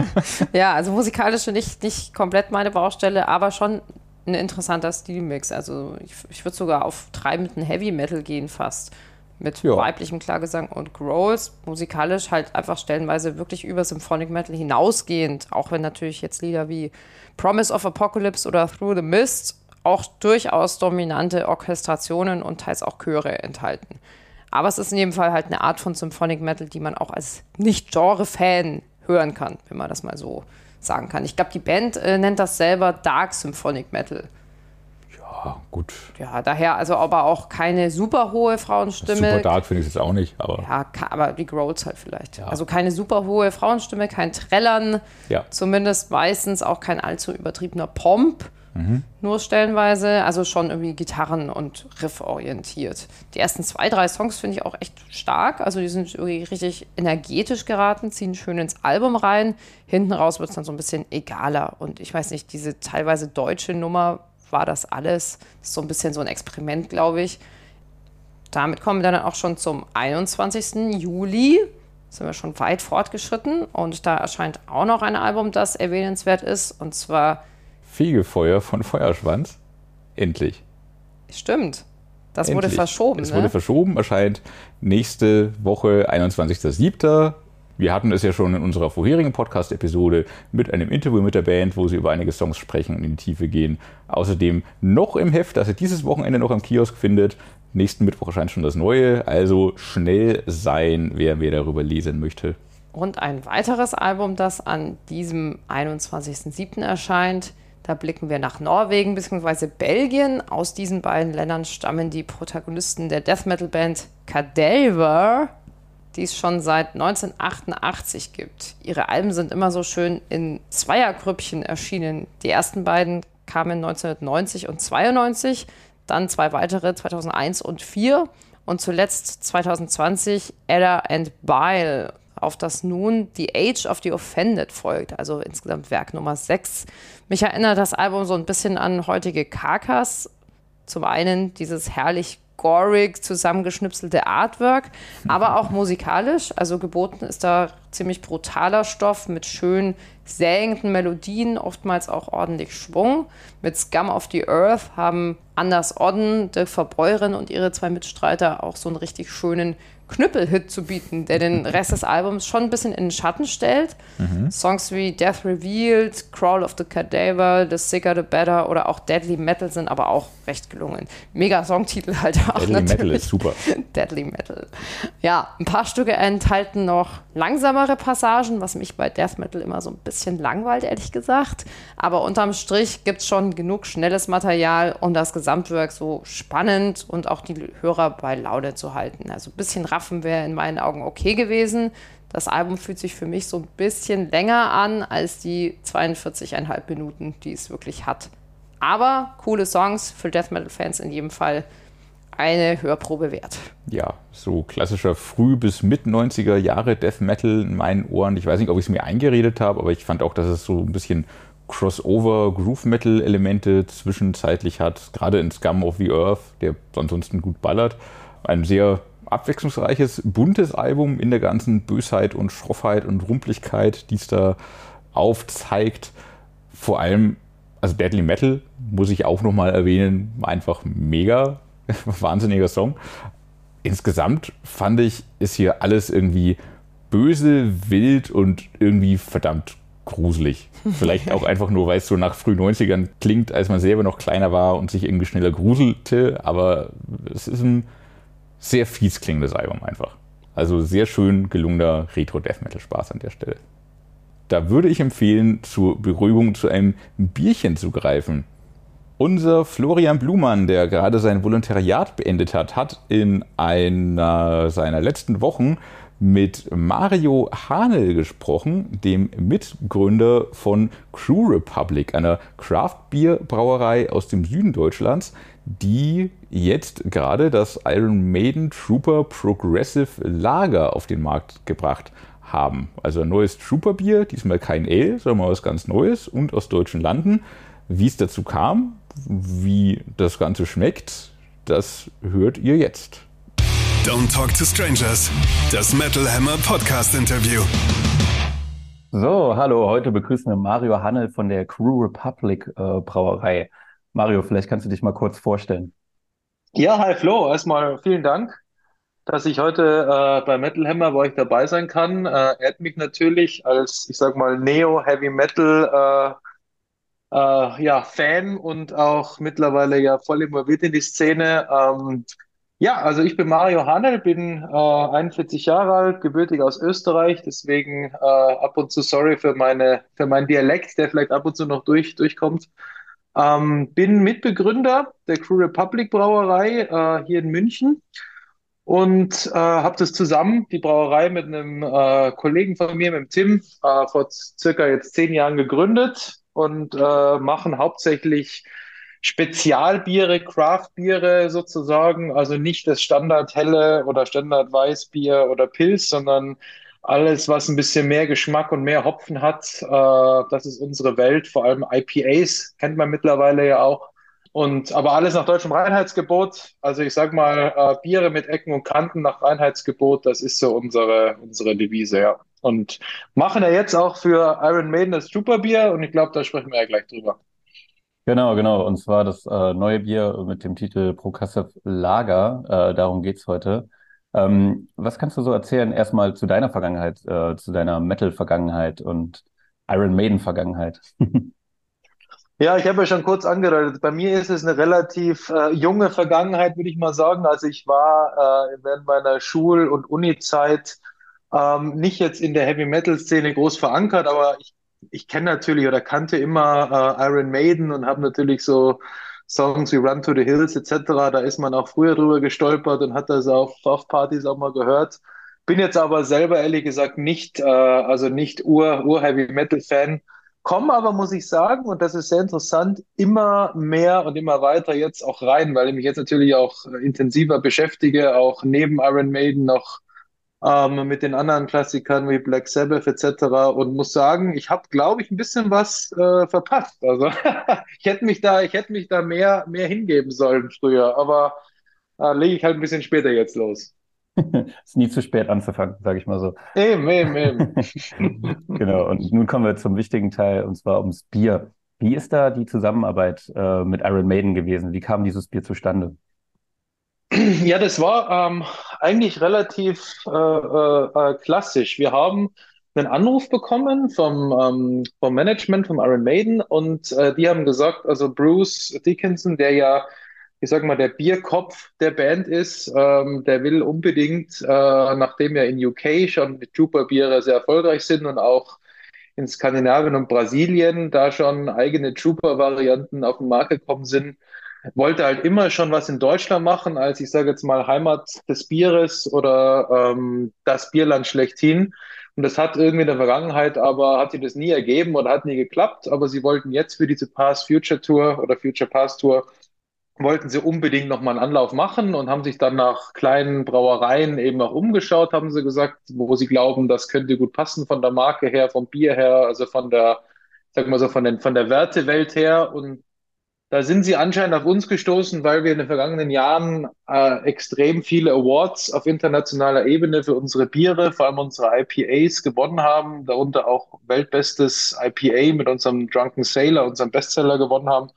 ja, also musikalisch nicht, nicht komplett meine Baustelle, aber schon ein interessanter Stilmix. Also ich, ich würde sogar auf treibenden Heavy Metal gehen fast. Mit ja. weiblichem Klagesang und Growls. Musikalisch halt einfach stellenweise wirklich über Symphonic Metal hinausgehend. Auch wenn natürlich jetzt Lieder wie Promise of Apocalypse oder Through the Mist auch durchaus dominante Orchestrationen und teils auch Chöre enthalten. Aber es ist in jedem Fall halt eine Art von Symphonic Metal, die man auch als Nicht-Genre-Fan hören kann, wenn man das mal so sagen kann. Ich glaube, die Band äh, nennt das selber Dark Symphonic Metal. Ja, gut. Ja, daher also aber auch keine super hohe Frauenstimme. Super dark finde ich es jetzt auch nicht, aber. Ja, aber die Growls halt vielleicht. Ja. Also keine super hohe Frauenstimme, kein Trällern. Ja. Zumindest meistens auch kein allzu übertriebener Pomp. Mhm. Nur stellenweise, also schon irgendwie Gitarren- und Riff-orientiert. Die ersten zwei, drei Songs finde ich auch echt stark. Also die sind irgendwie richtig energetisch geraten, ziehen schön ins Album rein. Hinten raus wird es dann so ein bisschen egaler. Und ich weiß nicht, diese teilweise deutsche Nummer war das alles. Das ist so ein bisschen so ein Experiment, glaube ich. Damit kommen wir dann auch schon zum 21. Juli. Sind wir schon weit fortgeschritten. Und da erscheint auch noch ein Album, das erwähnenswert ist. Und zwar Fegefeuer von Feuerschwanz. Endlich. Stimmt. Das Endlich. wurde verschoben. Es ne? wurde verschoben, erscheint nächste Woche, 21.07. Wir hatten es ja schon in unserer vorherigen Podcast-Episode mit einem Interview mit der Band, wo sie über einige Songs sprechen und in die Tiefe gehen. Außerdem noch im Heft, das ihr dieses Wochenende noch am Kiosk findet. Nächsten Mittwoch erscheint schon das Neue. Also schnell sein, wer mehr darüber lesen möchte. Und ein weiteres Album, das an diesem 21.07. erscheint, da blicken wir nach Norwegen bzw. Belgien. Aus diesen beiden Ländern stammen die Protagonisten der Death Metal Band Cadaver, die es schon seit 1988 gibt. Ihre Alben sind immer so schön in Zweiergrüppchen erschienen. Die ersten beiden kamen 1990 und 92, dann zwei weitere 2001 und 4 und zuletzt 2020 Ella and Bile auf das nun The Age of the Offended folgt, also insgesamt Werk Nummer 6. Mich erinnert das Album so ein bisschen an heutige Karkas. Zum einen dieses herrlich gorig zusammengeschnipselte Artwork, aber auch musikalisch. Also geboten ist da ziemlich brutaler Stoff mit schön sägenden Melodien, oftmals auch ordentlich Schwung. Mit Scum of the Earth haben Anders Odden, Dirk Verbeuren und ihre zwei Mitstreiter auch so einen richtig schönen Knüppelhit zu bieten, der den Rest des Albums schon ein bisschen in den Schatten stellt. Mhm. Songs wie Death Revealed, Crawl of the Cadaver, The Sicker the Better oder auch Deadly Metal sind aber auch recht gelungen. Mega Songtitel halt auch Deadly natürlich. Metal ist super. Deadly Metal. Ja, ein paar Stücke enthalten noch langsamere Passagen, was mich bei Death Metal immer so ein bisschen langweilt, ehrlich gesagt. Aber unterm Strich gibt es schon genug schnelles Material, um das Gesamtwerk so spannend und auch die Hörer bei Laune zu halten. Also ein bisschen Raffen wäre in meinen Augen okay gewesen. Das Album fühlt sich für mich so ein bisschen länger an als die 42,5 Minuten, die es wirklich hat. Aber coole Songs für Death Metal-Fans in jedem Fall eine Hörprobe wert. Ja, so klassischer früh- bis mit 90er Jahre Death Metal in meinen Ohren. Ich weiß nicht, ob ich es mir eingeredet habe, aber ich fand auch, dass es so ein bisschen Crossover Groove Metal Elemente zwischenzeitlich hat, gerade in Scum of the Earth, der ansonsten gut ballert. Ein sehr abwechslungsreiches, buntes Album in der ganzen Bösheit und Schroffheit und Rumpligkeit, die es da aufzeigt. Vor allem, also Deadly Metal muss ich auch nochmal erwähnen, einfach mega, wahnsinniger Song. Insgesamt fand ich, ist hier alles irgendwie böse, wild und irgendwie verdammt gruselig. Vielleicht auch einfach nur, weil es so nach früh 90ern klingt, als man selber noch kleiner war und sich irgendwie schneller gruselte. Aber es ist ein sehr fies klingendes Album einfach. Also sehr schön gelungener Retro-Death-Metal-Spaß an der Stelle. Da würde ich empfehlen, zur Beruhigung zu einem Bierchen zu greifen. Unser Florian Blumann, der gerade sein Volontariat beendet hat, hat in einer seiner letzten Wochen mit Mario Hanel gesprochen, dem Mitgründer von Crew Republic, einer Craft-Bier-Brauerei aus dem Süden Deutschlands, die jetzt gerade das Iron Maiden Trooper Progressive Lager auf den Markt gebracht haben. Also ein neues Trooper-Bier, diesmal kein Ale, sondern mal was ganz Neues und aus deutschen Landen. Wie es dazu kam, wie das Ganze schmeckt, das hört ihr jetzt. Don't Talk to Strangers. Das Metal Hammer Podcast Interview. So, hallo, heute begrüßen wir Mario Hannel von der Crew Republic äh, Brauerei. Mario, vielleicht kannst du dich mal kurz vorstellen. Ja, hi Flo, erstmal vielen Dank, dass ich heute äh, bei Metal Hammer bei euch dabei sein kann. Äh, ehrt mich natürlich als, ich sag mal, Neo-Heavy Metal äh, äh, ja, Fan und auch mittlerweile ja voll involviert in die Szene. Ähm, ja, also ich bin Mario Hanel, bin äh, 41 Jahre alt, gebürtig aus Österreich, deswegen äh, ab und zu sorry für meine für meinen Dialekt, der vielleicht ab und zu noch durch durchkommt. Ähm, bin Mitbegründer der Crew Republic Brauerei äh, hier in München und äh, habe das zusammen, die Brauerei, mit einem äh, Kollegen von mir, mit dem Tim, äh, vor circa jetzt zehn Jahren gegründet und machen hauptsächlich Spezialbiere, Craftbiere sozusagen, also nicht das Standard helle oder Standard Weißbier oder Pilz, sondern alles, was ein bisschen mehr Geschmack und mehr Hopfen hat. Äh, das ist unsere Welt, vor allem IPAs kennt man mittlerweile ja auch. Und aber alles nach deutschem Reinheitsgebot. Also ich sag mal, äh, Biere mit Ecken und Kanten nach Reinheitsgebot, das ist so unsere, unsere Devise, ja. Und machen ja jetzt auch für Iron Maiden das Superbier und ich glaube, da sprechen wir ja gleich drüber. Genau, genau. Und zwar das äh, neue Bier mit dem Titel Progressive Lager. Äh, darum geht's heute. Ähm, was kannst du so erzählen erstmal zu deiner Vergangenheit, äh, zu deiner Metal-Vergangenheit und Iron Maiden-Vergangenheit? Ja, ich habe ja schon kurz angedeutet. Bei mir ist es eine relativ äh, junge Vergangenheit, würde ich mal sagen. Also ich war äh, während meiner Schul- und Uni-Zeit ähm, nicht jetzt in der Heavy-Metal-Szene groß verankert, aber ich ich kenne natürlich oder kannte immer äh, Iron Maiden und habe natürlich so Songs wie Run to the Hills etc. Da ist man auch früher drüber gestolpert und hat das auf, auf Partys auch mal gehört. Bin jetzt aber selber ehrlich gesagt nicht, äh, also nicht Ur, Ur. Komme aber, muss ich sagen, und das ist sehr interessant, immer mehr und immer weiter jetzt auch rein, weil ich mich jetzt natürlich auch intensiver beschäftige, auch neben Iron Maiden noch ähm, mit den anderen Klassikern wie Black Sabbath etc. und muss sagen, ich habe, glaube ich, ein bisschen was äh, verpasst. Also ich hätte mich da, ich hätte mich da mehr, mehr hingeben sollen früher, aber äh, lege ich halt ein bisschen später jetzt los. ist nie zu spät anzufangen, sage ich mal so. Eben, eben, eben. genau, und nun kommen wir zum wichtigen Teil, und zwar ums Bier. Wie ist da die Zusammenarbeit äh, mit Iron Maiden gewesen? Wie kam dieses Bier zustande? Ja, das war ähm, eigentlich relativ äh, äh, äh, klassisch. Wir haben einen Anruf bekommen vom, ähm, vom Management vom Iron Maiden und äh, die haben gesagt, also Bruce Dickinson, der ja, ich sag mal, der Bierkopf der Band ist, ähm, der will unbedingt, äh, nachdem wir in UK schon mit Trooper-Biere sehr erfolgreich sind und auch in Skandinavien und Brasilien da schon eigene Trooper-Varianten auf den Markt gekommen sind, wollte halt immer schon was in Deutschland machen, als ich sage jetzt mal Heimat des Bieres oder ähm, das Bierland schlechthin. Und das hat irgendwie in der Vergangenheit aber hat sich das nie ergeben oder hat nie geklappt. Aber sie wollten jetzt für diese Past Future Tour oder Future Past Tour wollten sie unbedingt nochmal einen Anlauf machen und haben sich dann nach kleinen Brauereien eben auch umgeschaut, haben sie gesagt, wo sie glauben, das könnte gut passen von der Marke her, vom Bier her, also von der, sag mal so, von, den, von der Wertewelt her. Und da sind sie anscheinend auf uns gestoßen, weil wir in den vergangenen Jahren äh, extrem viele Awards auf internationaler Ebene für unsere Biere, vor allem unsere IPAs, gewonnen haben, darunter auch weltbestes IPA mit unserem Drunken Sailor, unserem Bestseller gewonnen haben.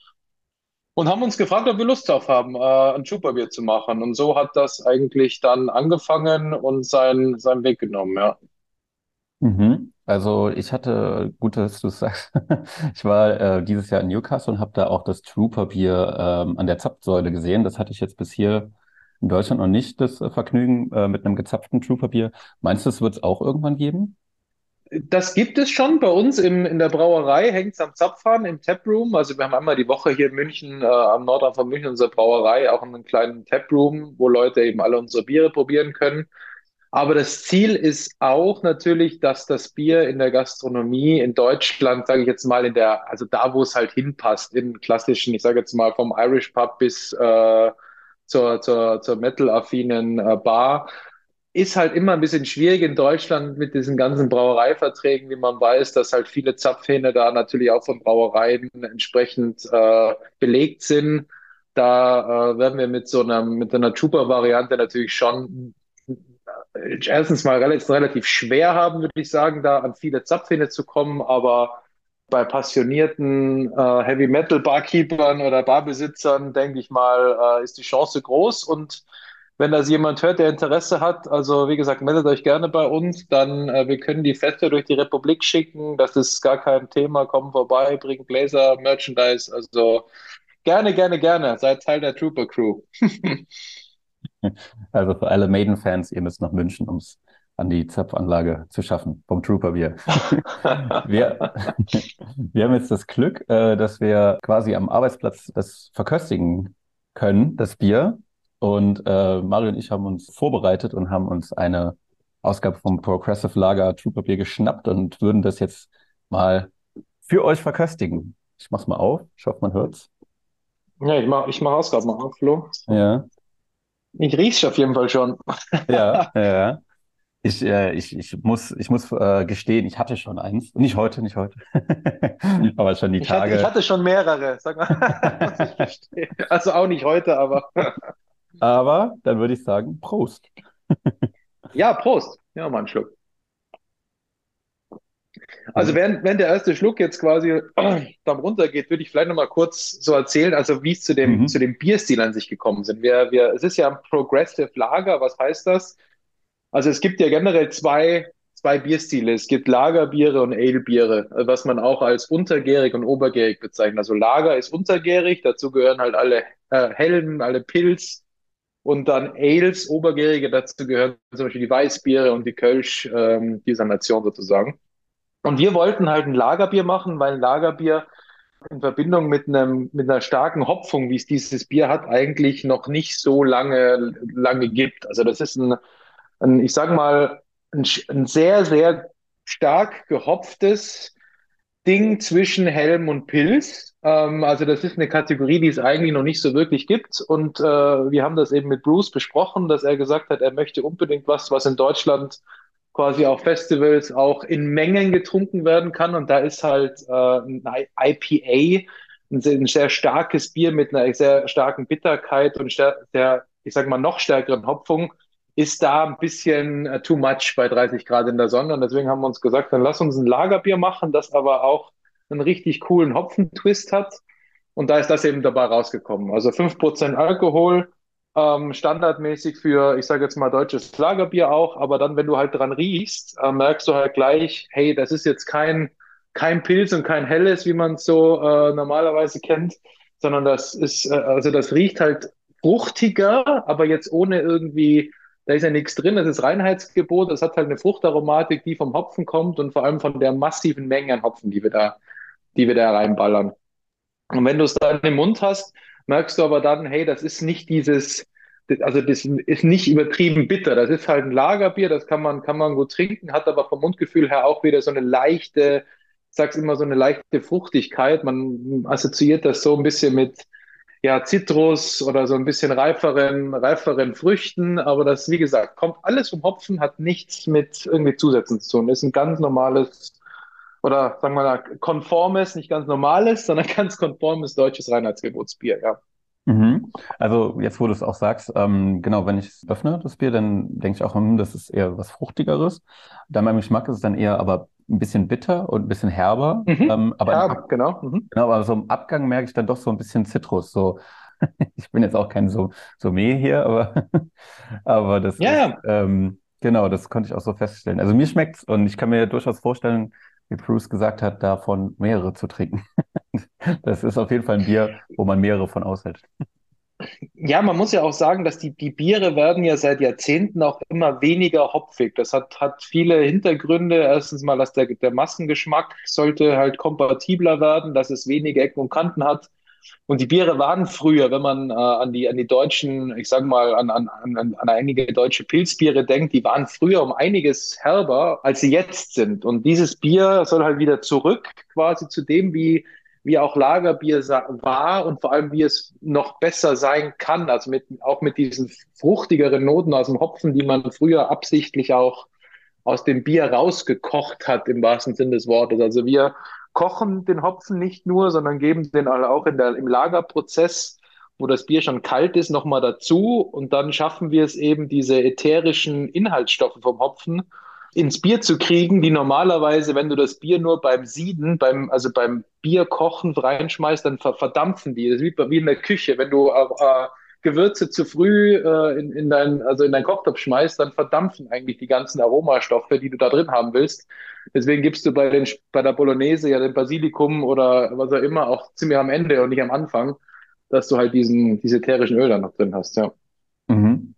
Und haben uns gefragt, ob wir Lust drauf haben, äh, ein Superbier zu machen. Und so hat das eigentlich dann angefangen und seinen, seinen Weg genommen, ja. Mhm. Also ich hatte, gut, dass du es sagst, ich war äh, dieses Jahr in Newcastle und habe da auch das Trooper-Bier ähm, an der Zapfsäule gesehen. Das hatte ich jetzt bis hier in Deutschland noch nicht, das äh, Vergnügen äh, mit einem gezapften Trooper-Bier. Meinst du, es wird es auch irgendwann geben? Das gibt es schon bei uns im, in der Brauerei, hängt es am Zapfhahn im Taproom. Also wir haben einmal die Woche hier in München, äh, am Nordrand von München, unsere Brauerei, auch einen kleinen Taproom, wo Leute eben alle unsere Biere probieren können. Aber das Ziel ist auch natürlich, dass das Bier in der Gastronomie in Deutschland, sage ich jetzt mal, in der, also da, wo es halt hinpasst, in klassischen, ich sage jetzt mal vom Irish Pub bis äh, zur, zur, zur metal-affinen äh, Bar, ist halt immer ein bisschen schwierig in Deutschland mit diesen ganzen Brauereiverträgen, wie man weiß, dass halt viele Zapfhähne da natürlich auch von Brauereien entsprechend äh, belegt sind. Da äh, werden wir mit so einer, mit einer Chupa-Variante natürlich schon erstens mal relativ, relativ schwer haben, würde ich sagen, da an viele Zapfhähne zu kommen, aber bei passionierten äh, Heavy Metal Barkeepern oder Barbesitzern, denke ich mal, äh, ist die Chance groß. Und wenn das jemand hört, der Interesse hat, also wie gesagt, meldet euch gerne bei uns, dann äh, wir können die Feste durch die Republik schicken. Das ist gar kein Thema. Kommen vorbei, bringen Gläser, Merchandise. Also gerne, gerne, gerne. Seid Teil der Trooper Crew. Also für alle Maiden-Fans, ihr müsst nach München, um es an die Zapfanlage zu schaffen vom Trooper Bier. wir, wir haben jetzt das Glück, äh, dass wir quasi am Arbeitsplatz das verköstigen können, das Bier. Und äh, Mario und ich haben uns vorbereitet und haben uns eine Ausgabe vom Progressive Lager Trooper Bier geschnappt und würden das jetzt mal für euch verköstigen. Ich mach's mal auf. Ich hoffe, man hört's. Ja, ich mach, ich mach Ausgabe mal auf, Flo. Ja. Ich riech's auf jeden Fall schon. Ja, ja. Ich, äh, ich, ich muss, ich muss äh, gestehen, ich hatte schon eins. Nicht heute, nicht heute. aber schon die Ich Tage. hatte, ich hatte schon mehrere, sag mal. Also auch nicht heute, aber Aber dann würde ich sagen, Prost. ja, Prost. Ja, mal einen Schluck. Also während, während der erste Schluck jetzt quasi dann runtergeht, würde ich vielleicht nochmal kurz so erzählen, also wie es zu dem, Mhm. zu dem Bierstil an sich gekommen sind. Wir, wir, es ist ja ein Progressive Lager, was heißt das? Also es gibt ja generell zwei, zwei Bierstile. Es gibt Lagerbiere und Ale-Biere, was man auch als untergärig und obergärig bezeichnet. Also Lager ist untergärig, dazu gehören halt alle äh, Hellen, alle Pils und dann Ales, obergärige, dazu gehören zum Beispiel die Weißbiere und die Kölsch ähm, dieser Nation sozusagen. Und wir wollten halt ein Lagerbier machen, weil ein Lagerbier in Verbindung mit einem, mit einer starken Hopfung, wie es dieses Bier hat, eigentlich noch nicht so lange, lange gibt. Also das ist ein, ein ich sag mal, ein, ein sehr, sehr stark gehopftes Ding zwischen Helm und Pilz. Ähm, also das ist eine Kategorie, die es eigentlich noch nicht so wirklich gibt. Und äh, wir haben das eben mit Bruce besprochen, dass er gesagt hat, er möchte unbedingt was, was in Deutschland quasi auf Festivals auch in Mengen getrunken werden kann. Und da ist halt äh, ein IPA, ein sehr, ein sehr starkes Bier mit einer sehr starken Bitterkeit und sehr, ich sag mal, noch stärkeren Hopfung, ist da ein bisschen äh, too much bei 30 Grad in der Sonne. Und deswegen haben wir uns gesagt, dann lass uns ein Lagerbier machen, das aber auch einen richtig coolen Hopfentwist hat. Und da ist das eben dabei rausgekommen. Also 5% Alkohol, ähm, standardmäßig für, ich sage jetzt mal, deutsches Lagerbier auch, aber dann, wenn du halt dran riechst, äh, merkst du halt gleich, hey, das ist jetzt kein, kein Pilz und kein Helles, wie man es so äh, normalerweise kennt, sondern das ist, äh, also das riecht halt fruchtiger, aber jetzt ohne irgendwie, da ist ja nichts drin, das ist Reinheitsgebot, das hat halt eine Fruchtaromatik, die vom Hopfen kommt und vor allem von der massiven Menge an Hopfen, die wir da, die wir da reinballern. Und wenn du es dann im Mund hast, merkst du aber dann, hey, das ist nicht dieses, also das ist nicht übertrieben bitter. Das ist halt ein Lagerbier, das kann man, kann man gut trinken, hat aber vom Mundgefühl her auch wieder so eine leichte, ich sag's immer, so eine leichte Fruchtigkeit. Man assoziiert das so ein bisschen mit, ja, Zitrus oder so ein bisschen reiferen, reiferen Früchten. Aber das, wie gesagt, kommt alles vom Hopfen, hat nichts mit irgendwie Zusätzen zu tun. Ist ein ganz normales oder sagen wir mal konformes, nicht ganz normales, sondern ganz konformes deutsches Reinheitsgebotsbier, ja. Mhm. Also jetzt, wo du es auch sagst, ähm, genau, wenn ich es öffne, das Bier, dann denke ich auch, hm, das ist eher was Fruchtigeres. Dann beim Geschmack ist es dann eher aber ein bisschen bitter und ein bisschen herber. Mhm. Ähm, aber, Ja, Ab genau. Mhm. genau, aber so im Abgang merke ich dann doch so ein bisschen Zitrus. So, ich bin jetzt auch kein so Sommelier hier, aber, aber das Ja, ist, ähm, genau, das konnte ich auch so feststellen. Also mir schmeckt's und ich kann mir durchaus vorstellen, wie Bruce gesagt hat, davon mehrere zu trinken. Das ist auf jeden Fall ein Bier, wo man mehrere von aushält. Ja, man muss ja auch sagen, dass die, die Biere werden ja seit Jahrzehnten auch immer weniger hopfig. Das hat, hat viele Hintergründe. Erstens mal, dass der, der Massengeschmack sollte halt kompatibler werden, dass es weniger Ecken und Kanten hat. Und die Biere waren früher, wenn man äh, an die, an die deutschen, ich sag mal, an, an, an, an einige deutsche Pilzbiere denkt, die waren früher um einiges herber, als sie jetzt sind. Und dieses Bier soll halt wieder zurück quasi zu dem, wie, wie auch Lagerbier war und vor allem, wie es noch besser sein kann. Also mit, auch mit diesen fruchtigeren Noten aus dem Hopfen, die man früher absichtlich auch aus dem Bier rausgekocht hat, im wahrsten Sinne des Wortes. Also wir kochen den Hopfen nicht nur, sondern geben den auch in der, im Lagerprozess wo das Bier schon kalt ist, nochmal dazu und dann schaffen wir es eben, diese ätherischen Inhaltsstoffe vom Hopfen ins Bier zu kriegen, die normalerweise, wenn du das Bier nur beim Sieden, beim, also beim Bierkochen reinschmeißt, dann verdampfen die. Das ist wie, wie in der Küche. Wenn du äh, äh, Gewürze zu früh äh, in, in dein, also in deinen Kochtopf schmeißt, dann verdampfen eigentlich die ganzen Aromastoffe, die du da drin haben willst. Deswegen gibst du bei, den, bei der Bolognese ja den Basilikum oder was auch immer auch ziemlich am Ende und nicht am Anfang, dass du halt diesen, diese ätherischen Öl da noch drin hast, ja. Mhm.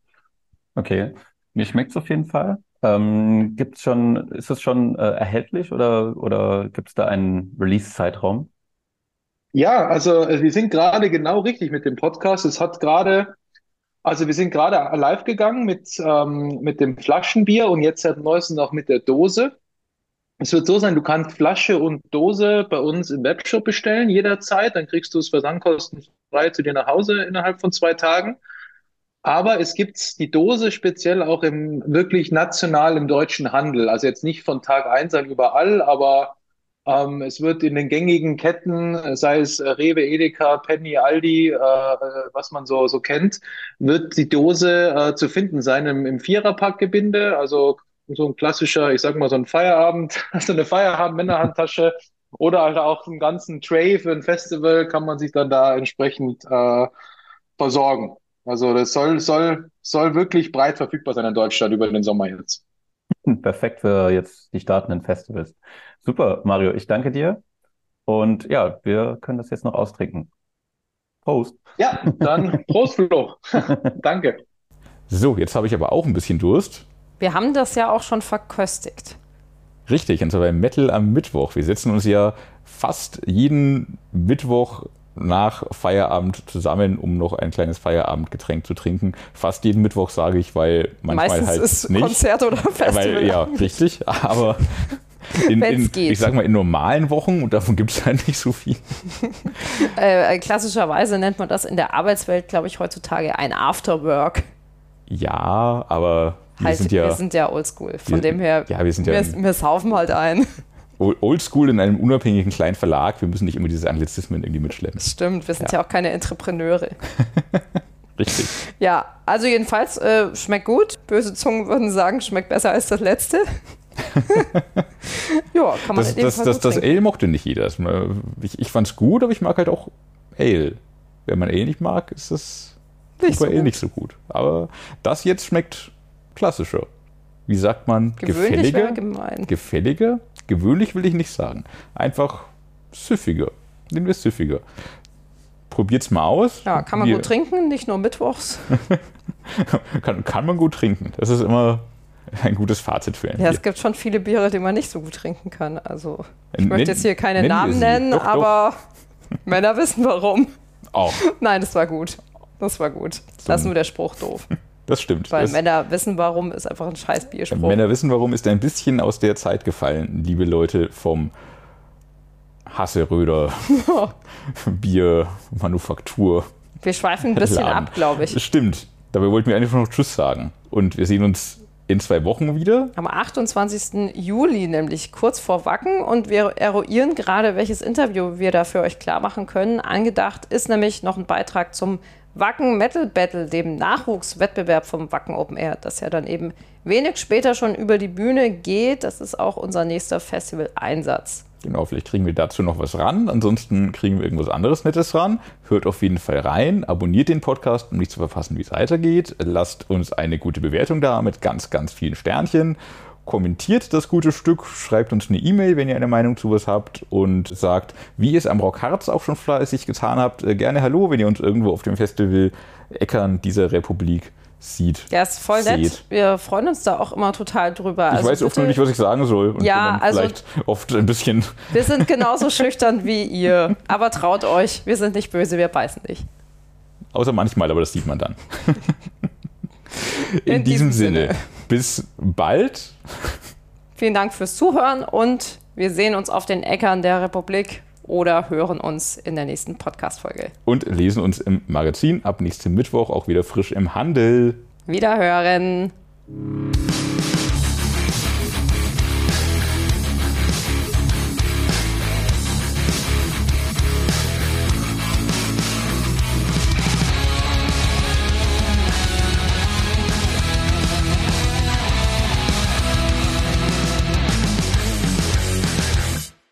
Okay. Mir schmeckt es auf jeden Fall. Ähm, gibt's schon, ist es schon äh, erhältlich oder, oder gibt es da einen Release-Zeitraum? Ja, also äh, wir sind gerade genau richtig mit dem Podcast. Es hat gerade, also wir sind gerade live gegangen mit, ähm, mit dem Flaschenbier und jetzt seit neuestem auch mit der Dose. Es wird so sein, du kannst Flasche und Dose bei uns im Webshop bestellen jederzeit. Dann kriegst du es versandkostenfrei zu dir nach Hause innerhalb von zwei Tagen. Aber es gibt die Dose speziell auch im wirklich national im deutschen Handel. Also jetzt nicht von Tag eins an überall, aber ähm, es wird in den gängigen Ketten, sei es Rewe, Edeka, Penny, Aldi, äh, was man so, so kennt, wird die Dose äh, zu finden sein im, im Viererpackgebinde. Also so ein klassischer, ich sag mal so ein Feierabend, also eine Feierabend-Männerhandtasche oder halt auch einen ganzen Tray für ein Festival kann man sich dann da entsprechend äh, versorgen. Also das soll, soll, soll wirklich breit verfügbar sein in Deutschland über den Sommer jetzt. Perfekt für jetzt die startenden Festivals. Super, Mario, ich danke dir. Und ja, wir können das jetzt noch austrinken. Prost. Ja, dann Prost, Flo. danke. So, jetzt habe ich aber auch ein bisschen Durst. Wir haben das ja auch schon verköstigt. Richtig, und zwar bei Metal am Mittwoch. Wir setzen uns ja fast jeden Mittwoch nach Feierabend zusammen, um noch ein kleines Feierabendgetränk zu trinken. Fast jeden Mittwoch sage ich, weil manchmal Meistens halt ist nicht. Konzert oder Festival. Weil, ja, richtig. Aber in, in, geht. ich sag mal, in normalen Wochen, und davon gibt es halt nicht so viel. Äh, klassischerweise nennt man das in der Arbeitswelt, glaube ich, heutzutage ein Afterwork. Ja, aber wir Halt, sind ja wir sind ja oldschool. Von wir- dem her, ja, wir sind ja- wir, wir saufen halt ein. Oldschool in einem unabhängigen kleinen Verlag. Wir müssen nicht immer diese Anglizismen irgendwie mitschleppen. Stimmt, wir sind ja, auch keine Entrepreneure. Richtig. Ja, also jedenfalls äh, schmeckt gut. Böse Zungen würden sagen, schmeckt besser als das letzte. ja, kann man Das, in dem das, Fall das, das. Ale mochte nicht jeder. Ich, ich fand's gut, aber ich mag halt auch Ale. Wenn man Ale nicht mag, ist das Nicht so Ale gut. nicht so gut. Aber das jetzt schmeckt klassischer. Wie sagt man? Gewöhnlich Gefälliger? gemein. Gefälliger? Gewöhnlich will ich nicht sagen. Einfach süffiger. Nehmen wir süffiger. Probiert's mal aus. Ja, kann man Wir- gut trinken, nicht nur mittwochs. Kann, kann man gut trinken. Das ist immer ein gutes Fazit für ein Ja, Bier. es gibt schon viele Biere, die man nicht so gut trinken kann. Also, ich Nenn- möchte jetzt hier keine nennen wir Namen nennen, Doch, doch. aber Männer wissen warum. Auch. Nein, das war gut. Das war gut. Das ist nur der Spruch doof. Das stimmt. Weil das, Männer wissen warum, ist einfach ein scheiß Bierspruch. Männer wissen, warum ist ein bisschen aus der Zeit gefallen, liebe Leute vom Hasseröder Biermanufaktur. Wir schweifen ein bisschen Laden. ab, glaube ich. Stimmt. Dabei wollten wir einfach noch Tschüss sagen. Und wir sehen uns in zwei Wochen wieder. Am 28. Juli, nämlich kurz vor Wacken. Und wir eruieren gerade, welches Interview wir da für euch klar machen können. Angedacht ist nämlich noch ein Beitrag zum Wacken Metal Battle, dem Nachwuchswettbewerb vom Wacken Open Air, das ja dann eben wenig später schon über die Bühne geht. Das ist auch unser nächster Festival-Einsatz. Genau, vielleicht kriegen wir dazu noch was ran. Ansonsten kriegen wir irgendwas anderes Nettes ran. Hört auf jeden Fall rein. Abonniert den Podcast, um nicht zu verpassen, wie es weitergeht. Lasst uns eine gute Bewertung da mit ganz, ganz vielen Sternchen. Kommentiert das gute Stück, schreibt uns eine E-Mail, wenn ihr eine Meinung zu was habt und sagt, wie ihr es am Rock Harz auch schon fleißig getan habt. Äh, Gerne Hallo, wenn ihr uns irgendwo auf dem Festival Äckern dieser Republik sieht. Ja, ist voll nett. seht. Wir freuen uns da auch immer total drüber. Ich Also weiß oft nur nicht, was ich sagen soll. Und Ja, also- vielleicht oft ein bisschen Wir sind genauso schüchtern wie ihr. Aber traut euch, wir sind nicht böse, wir beißen nicht. Außer manchmal, aber das sieht man dann. In, In diesem, diesem Sinne, Sinne. bis bald. Vielen Dank fürs Zuhören und wir sehen uns auf den Äckern der Republik oder hören uns in der nächsten Podcast-Folge. Und lesen uns im Magazin ab nächsten Mittwoch auch wieder frisch im Handel. Wiederhören.